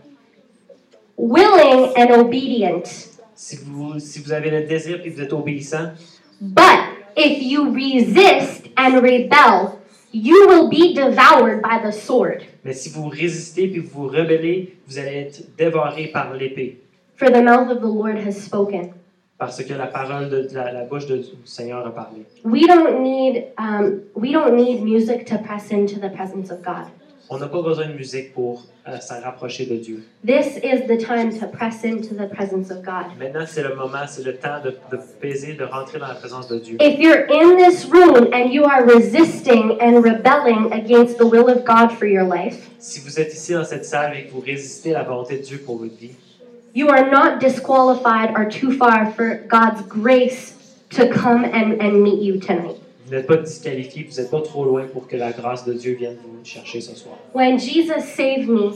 Willing and obedient. Si vous, si vous avez le désir puis vous êtes obéissant, But if you resist and rebel, you will be devoured by the sword. mais si vous résistez puis vous vous rebellez, vous allez être dévoré par l'épée. For the mouth of the Lord has spoken. Parce que la parole de la, la bouche de- du Seigneur a parlé. We don't need um, we don't need music to press into the presence of God. On n'a pas besoin de musique pour euh, s'en rapprocher de Dieu. This is the time to press into the presence of God. Maintenant, c'est le moment, c'est le temps de, de peser, de rentrer dans la présence de Dieu. If you're in this room and you are resisting and rebelling against the will of God for your life, Si vous êtes ici dans cette salle et que vous résistez à la volonté de Dieu pour votre vie, you are not disqualified or too far for God's grace to come and, and meet you tonight. vous n'êtes pas disqualifié, vous n'êtes pas trop loin pour que la grâce de Dieu vienne vous chercher ce soir. When Jesus saved me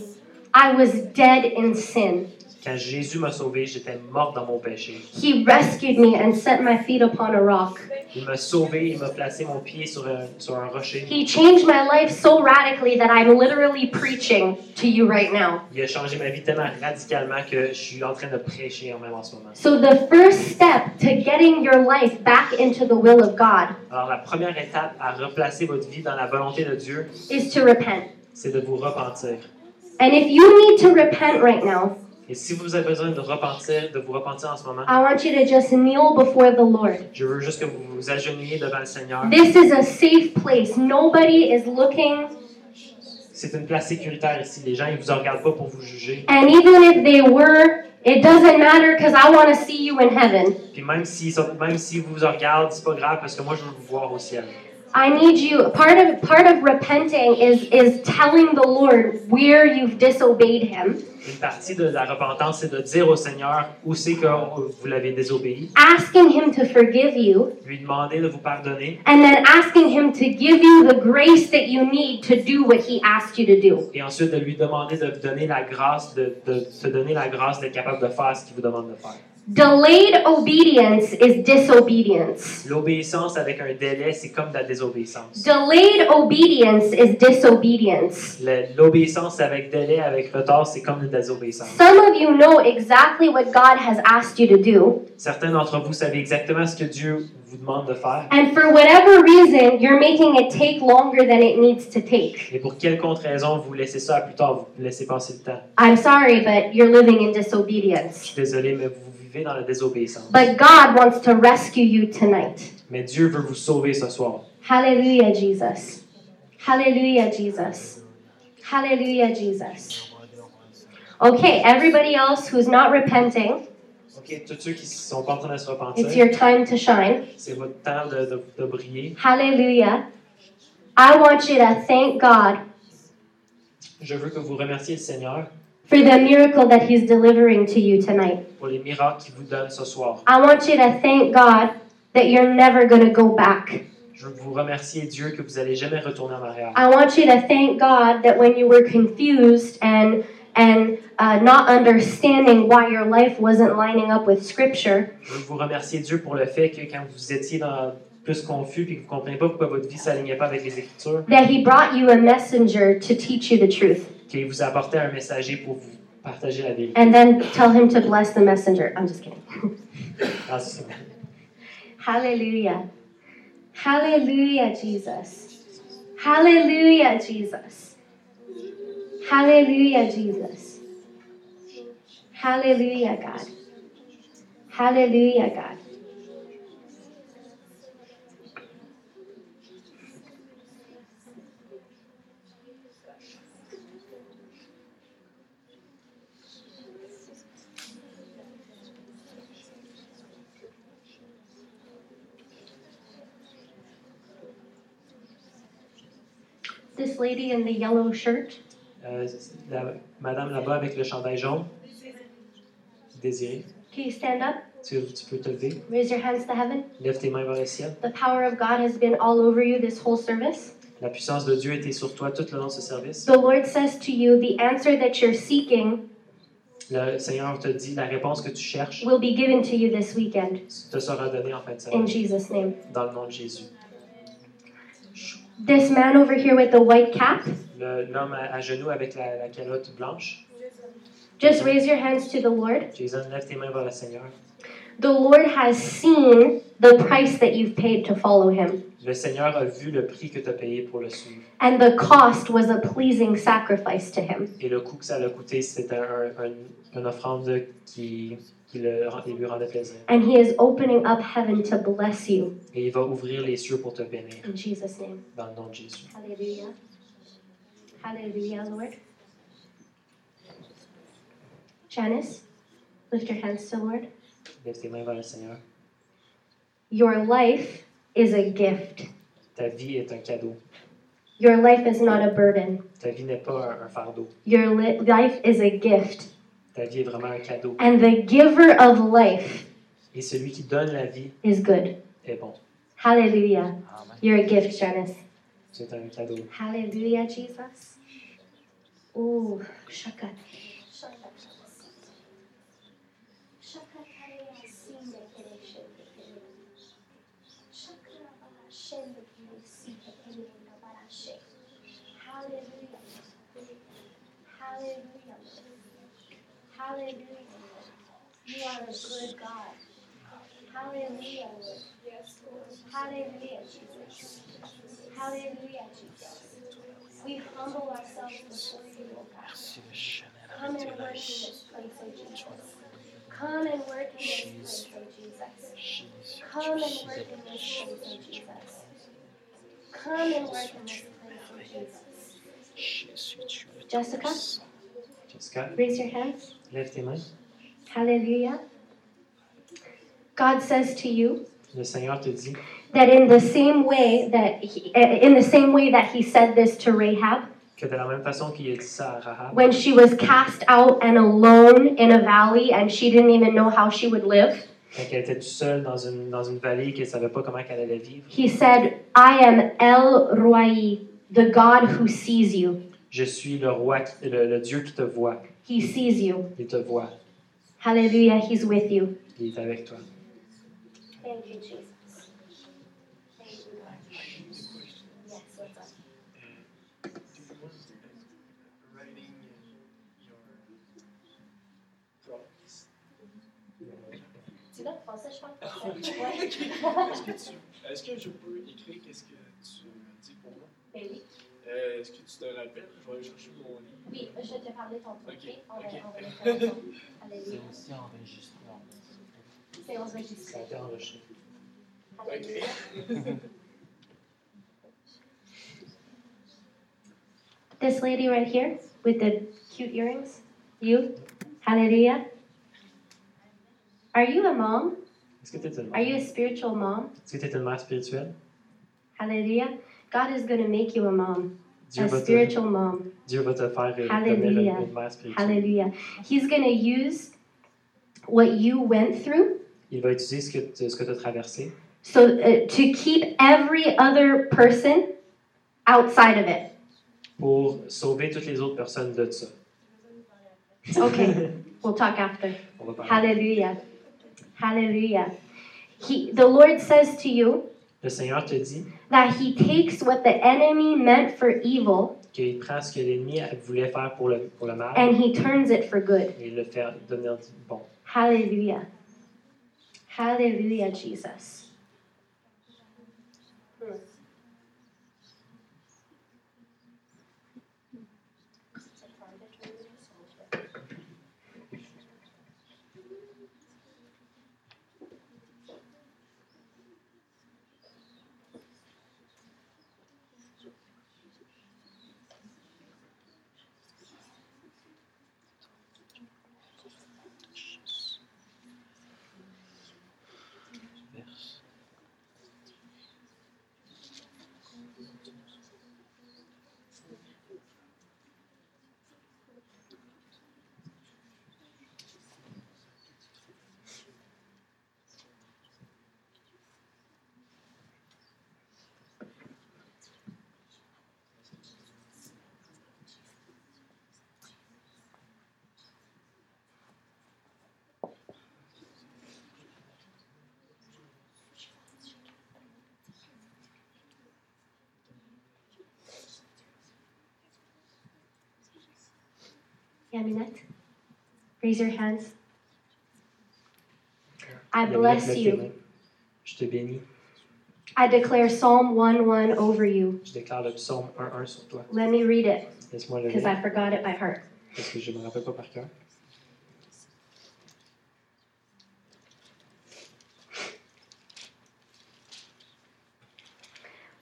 I was dead in sin. Quand Jésus m'a sauvé, j'étais mort dans mon péché. He rescued me and set my feet upon a rock. Il m'a sauvé, il m'a placé mon pied sur un, sur un rocher. He changed my life so radically that I'm literally preaching to you right now. Il a changé ma vie tellement radicalement que je suis en train de prêcher en même en ce moment. So, the first step to getting your life back into the will of God Alors la première étape à replacer votre vie dans la volonté de Dieu, is to repent. c'est de vous repentir. And if you need to repent right now, Et si vous avez besoin de repentir, de vous repentir en ce moment, I want you to just kneel before the Lord. je veux juste que vous vous agenouillez devant le Seigneur. This is a safe place. Nobody is looking, C'est une place sécuritaire ici. Les gens, ils vous regardent pas pour vous juger. and even if they were, it doesn't matter because I want to see you in heaven. Puis même sont- même s'ils vous regardent, c'est pas grave parce que moi, je veux vous voir au ciel. I need you. Part of part of repenting is is telling the Lord where you've disobeyed Him, Une partie de la repentance, c'est de dire au Seigneur où c'est que vous l'avez désobéi, asking Him to forgive you, lui demander de vous pardonner and then asking Him to give you the grace that you need to do what He asked you to do. et ensuite de lui demander de donner la grâce, de, de te donner la grâce d'être capable de faire ce qu'il vous demande de faire. Delayed obedience is disobedience. L'obéissance avec un délai, c'est comme de la désobéissance. Delayed obedience is disobedience. L'obéissance avec délai, avec retard, c'est comme de la désobéissance. Some of you know exactly what God has asked you to do, Certains d'entre vous savez exactement ce que Dieu vous demande de faire. and for whatever reason, you're making it take longer than it needs to take. Et pour quelconque raison, vous laissez ça à plus tard, vous laissez passer le temps. I'm sorry, but you're living in disobedience. Je suis désolé, mais vous vivez dans la désobéissance. But God wants to rescue you tonight. Mais Dieu veut vous sauver ce soir. Hallelujah, Jesus. Hallelujah, Jesus. Hallelujah, Jesus. Okay, everybody else who's not repenting, OK, tous ceux qui ne sont pas en train de se it's your time to shine. c'est votre temps de, de, de briller. Hallelujah. I want you to thank God Je veux que vous remerciez le Seigneur for the miracle that He's delivering to you tonight. pour les miracles qu'il vous donne ce soir. I want you to thank God that you're never going to go back. Je veux que vous remercier Dieu que vous n'allez jamais retourner en arrière. I want you to thank God that when you were confused and and uh, not understanding why your life wasn't lining up with Scripture, Je veux vous remercier Dieu pour le fait que quand vous étiez dans, plus confus et que vous comprenez pas pourquoi votre vie s'alignait pas avec les Écritures, that He brought you a messenger to teach you the truth, qu'il vous apportait un messager pour vous partager la vérité. and then tell Him to bless the messenger. I'm just kidding. Ah, Hallelujah. Hallelujah, Jesus. Hallelujah, Jesus. Hallelujah, Jesus. Hallelujah, God. Hallelujah, God. This lady in the yellow shirt, Euh, la madame là-bas avec le chandail jaune, Désiré, can you stand up? tu, tu peux te lever, Raise your hands to heaven. lève tes mains vers le ciel. The power of God has been all over you this whole service. La puissance de Dieu était sur toi tout le long de ce service. The Lord says to you, the answer that you're seeking Le Seigneur te dit la réponse que tu cherches will be given to you this weekend. te sera donnée en fin de In semaine Jesus' name. dans le nom de Jésus. This man over here with the white cap, L'homme à, à genoux avec la, la calotte blanche, just raise your hands to the Lord. Jason, lève tes mains vers le Seigneur. The Lord has seen the price that you've paid to follow him, Le Seigneur a vu le prix que tu as payé pour le suivre. and the cost was a pleasing sacrifice to him. Et le coût que ça a coûté, c'était un, un- une offrande qui, qui le, lui rendait plaisir. And he is opening up heaven to bless you Et il va ouvrir les cieux pour te bénir in Jesus' name. dans le nom de Jésus. Hallelujah. Hallelujah, Lord. Janice, lift your hands to the Lord. Lève tes mains vers le Seigneur. Your life is a gift. Ta vie est un cadeau. Your life is not a burden. Ta vie n'est pas un, fardeau. Your li- life is a gift. Ta vie est vraiment un cadeau. And the giver of life Et celui qui donne la vie is good. est bon. Hallelujah. Amen. You're a gift, Janice. C'est un cadeau. Hallelujah, Jesus. Ooh, shaka. Hallelujah. You are a good God. Hallelujah, Lord. Hallelujah, Jesus. Hallelujah, Jesus. We humble ourselves before you, O God. Come and work in this place, O Jesus. Come and work in this place, O Jesus. Come and work in this place, O Jesus. Come and work in this place, O Jesus. Jessica, Jessica, raise your hands. lève tes mains. Hallelujah. God says to you Le Seigneur te dit that in the same way that he, uh, in the same way that he said this to Rahab que de la même façon qu'il a dit ça à Rahab, when she was cast out and alone in a valley and she didn't even know how she would live. quand était toute seule dans une, dans une vallée qu'elle ne savait pas comment elle allait vivre, He said, "I am El Roi, the God who sees you. Je suis le roi, qui- le, le Dieu qui te voit. He sees you. Il te voit. Hallelujah, he's with you." Il est avec toi. Thank you, Jesus. Est-ce que, je peux écrire qu'est-ce que tu dis pour moi? Ben oui. Euh, est-ce que tu te rappelles? Je vais aller chercher mon livre. Oui, euh, je vais te parler tantôt. Ok, ok? On va, ok. on va le faire ensemble. Aussi enregistré C'est enregistré. a été enregistré. Alléluia. This lady right here with the cute earrings, you, Hallelujah. Are you a mom? Est-ce que tu es une Are you a spiritual mom? Est-ce que tu es une mère spirituelle? Hallelujah. God is going to make you a mom, Dieu a va te, spiritual mom. Dieu va te faire Hallelujah. une, mère spirituelle. Hallelujah. He's going to use what you went through Il va utiliser ce que ce que as traversé so uh, to keep every other person outside of it. pour sauver toutes les autres personnes de ça. Okay. We'll talk after. On va parler. Hallelujah. Hallelujah. He, the Lord says to you Le Seigneur te dit that He takes what the enemy meant for evil qu'il prend ce que l'ennemi voulait faire pour le, pour le mal and He turns it for good. et le faire devenir bon. Hallelujah. Hallelujah, Jesus. Raise your hands. I bless you. Je te bénis. I declare Psalm 1 1 over you. Je déclare le psaume 1.1 sur toi. Let me read it Laisse-moi le because lire I forgot it by heart. parce que je me rappelle pas par cœur.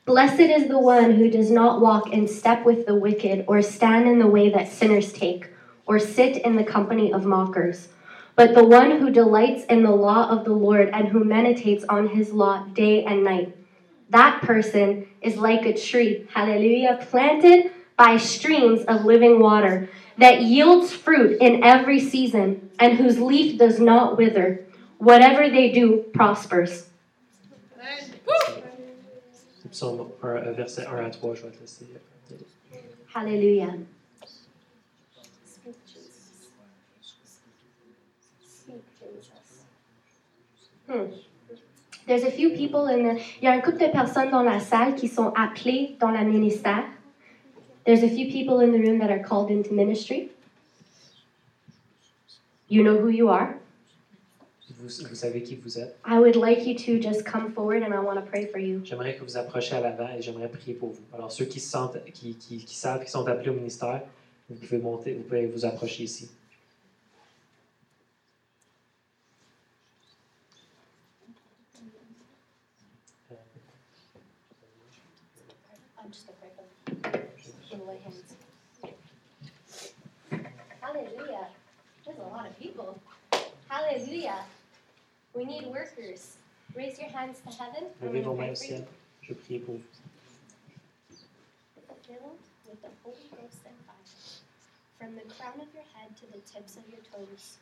Blessed is the one who does not walk in step with the wicked, or stand in the way that sinners take, or sit in the company of mockers. But the one who delights in the law of the Lord and who meditates on his law day and night. That person is like a tree, hallelujah, planted by streams of living water, that yields fruit in every season, and whose leaf does not wither. Whatever they do prospers. C'est There's a few people in the, il y a un couple de personnes dans la salle qui sont appelées dans la ministère. There's a few people in the room that are called into ministry. You know who you are. Vous, vous savez qui vous êtes. I would like you to just come forward and I want to pray for you. J'aimerais que vous approchiez à l'avant et j'aimerais prier pour vous. Alors, ceux qui, se sentent, qui, qui, qui savent qu'ils sont appelés au ministère, vous pouvez monter, vous pouvez vous approcher ici. Hallelujah. We need workers. Raise your hands to heaven. I'm Levez vos mains au pray for you. ciel. Je prier pour vous. filled with the Holy Ghost and fire, from the crown of your head to the tips of your toes.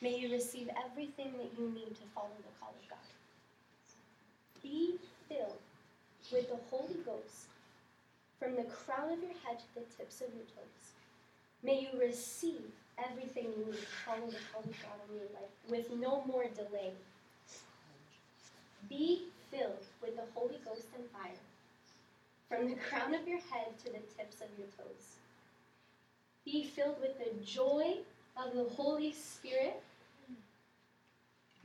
May you receive everything that you need to follow the call of God. Be filled with the Holy Ghost from the crown of your head to the tips of your toes. May you receive everything you need follow the of God in your life with no more delay. Be filled with the Holy Ghost and fire from the crown of your head to the tips of your toes. Be filled with the joy of the Holy Spirit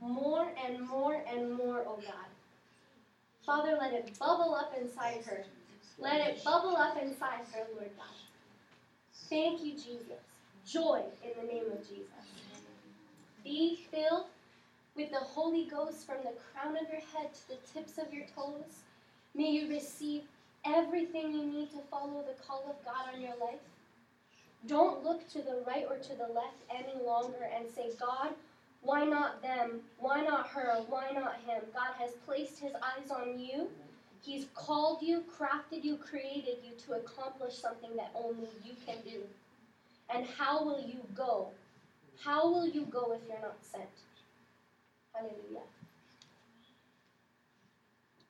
more and more and more, oh God. Father, let it bubble up inside her. Let it bubble up inside her, Lord God. Thank you, Jesus. Joy in the name of Jesus. Be filled with the Holy Ghost from the crown of your head to the tips of your toes. May you receive everything you need to follow the call of God on your life. Don't look to the right or to the left any longer and say, God, why not them? Why not her? Why not him? God has placed his eyes on you. He's called you, crafted you, created you to accomplish something that only you can do. And how will you go? How will you go if you're not sent? Hallelujah.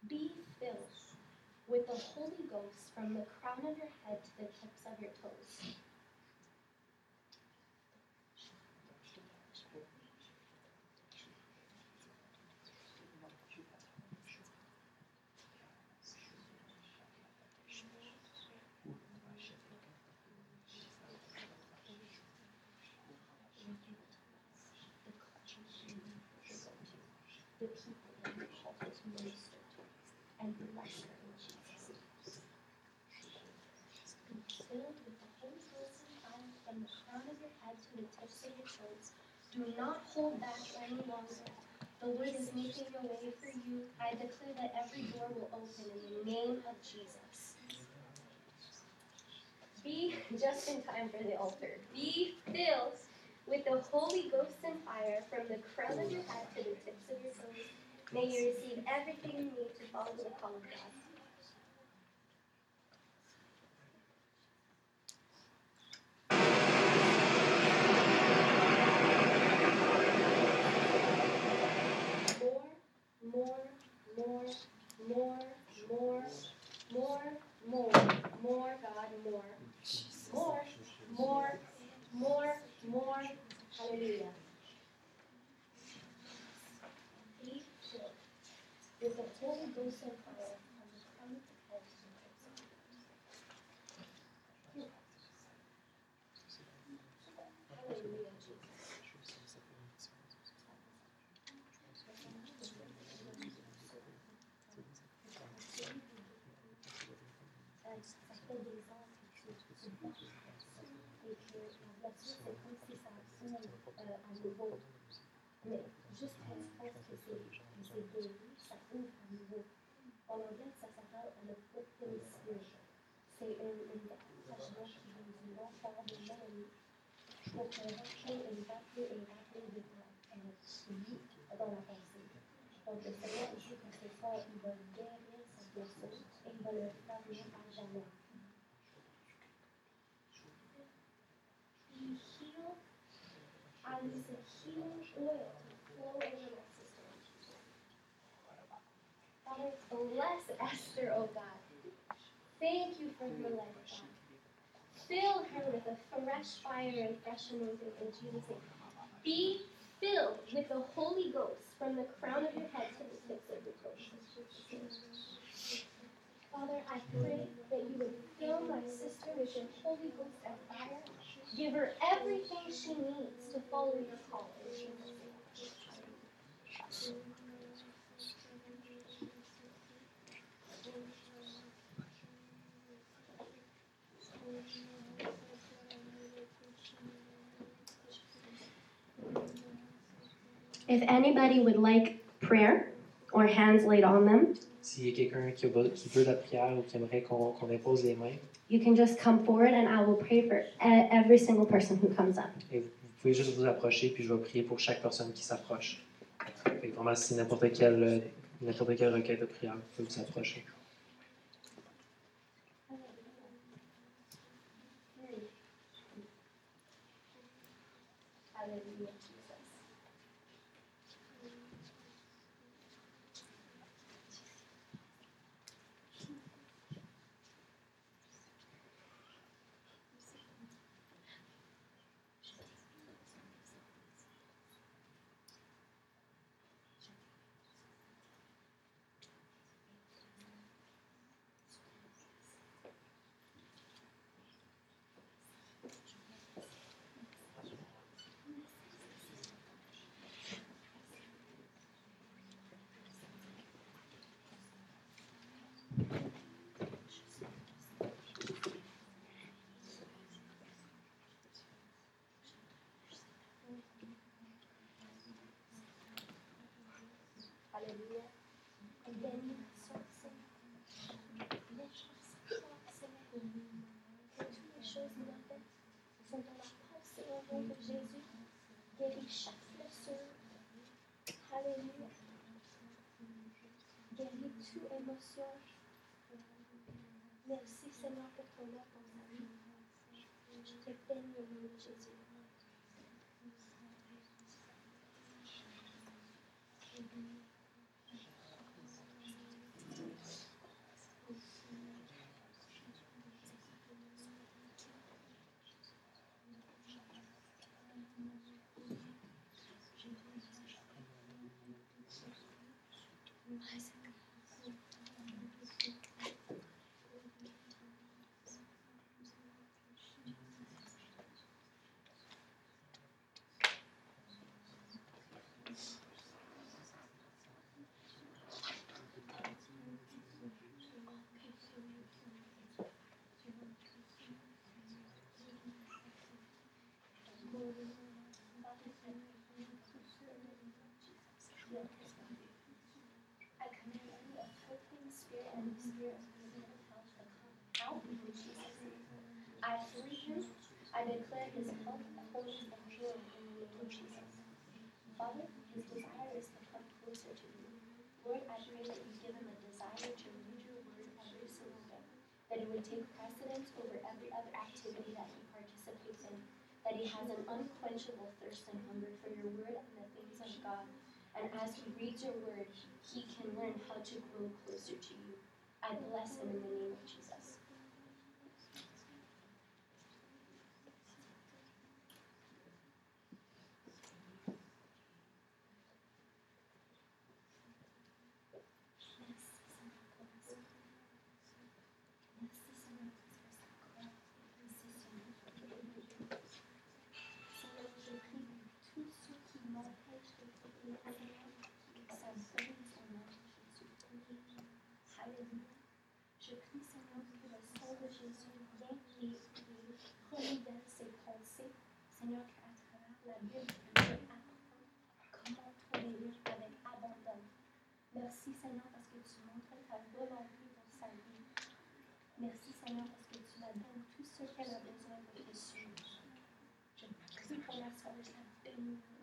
Be filled with the Holy Ghost from the crown of your head to the tips of your toes. The people that you called to minister to and bless her in Jesus' name. Be filled with the Holy Ghost and fire from the crown of your head to Do not hold back any longer. The Lord is making a way for you. I declare that every door will open in the name of Jesus. Be just in time for the altar. Be filled with the Holy Ghost and fire from the crown of your head to the tips of your toes. May you receive everything you need to follow the call of God. More, more, more, God, more. More, more, more, more. Hallelujah. With the Holy Ghost and nouveau. Mais juste l'espace que c'est c'est guéri, ça ouvre à nouveau. En anglais, ça s'appelle un spirit. C'est une, qui du enfant de l'homme pour et de dans la pensée. Donc le dit que ce soir, il va guérir sa et il va le fermer bless O oh God. Thank you for her life, God. Fill her with a fresh fire and fresh anointing in Jesus' name. Be filled with the Holy Ghost from the crown of your head to the tips of your toes. Father, I pray that you would fill my sister with your Holy Ghost and fire. Give her everything she needs to follow your call. If anybody would like prayer or hands laid on them, S'il y a quelqu'un qui, veut la prière ou qui aimerait qu'on impose les mains, you can just come forward and I will pray for e- every single person who comes up. et vous, vous pouvez juste vous approcher, puis je vais prier pour chaque personne qui s'approche. Vraiment, si n'importe quelle, n'importe quelle requête de prière, vous pouvez vous approcher. Hallelujah, Jesus. Alléluia. Béni soit le Seigneur. Béni soit le Seigneur. Que toutes les choses merveilleuses sont dans la pensée au nom de Jésus. Guéris chaque blessure. Alléluia. Guéris toute émotion. Merci Seigneur pour ton œuvre dans sa vie. Je te bénis au nom de Jésus. I free him. I declare his health, wholeness, and joy in the name of Jesus. Father, his desire is to come closer to you. Lord, I pray that you give him a desire to read your word every single day, that it would take precedence over every other activity that he participates in, that he has an unquenchable thirst and hunger for your word and the things of God. And as he reads your word, he can learn how to grow closer to you. I bless him in the name of Jesus. Jésus vienne et, renouvelle ses pensées. Seigneur, qu'à travers la Bible, tu peux apprendre comment t'obéir avec abandon. Merci, Seigneur, parce que tu montres ta volonté dans sa vie. Merci, Seigneur, parce que tu la donnes tout ce qu'elle a besoin de te suivre. Je prie pour la soeur, je la bénis.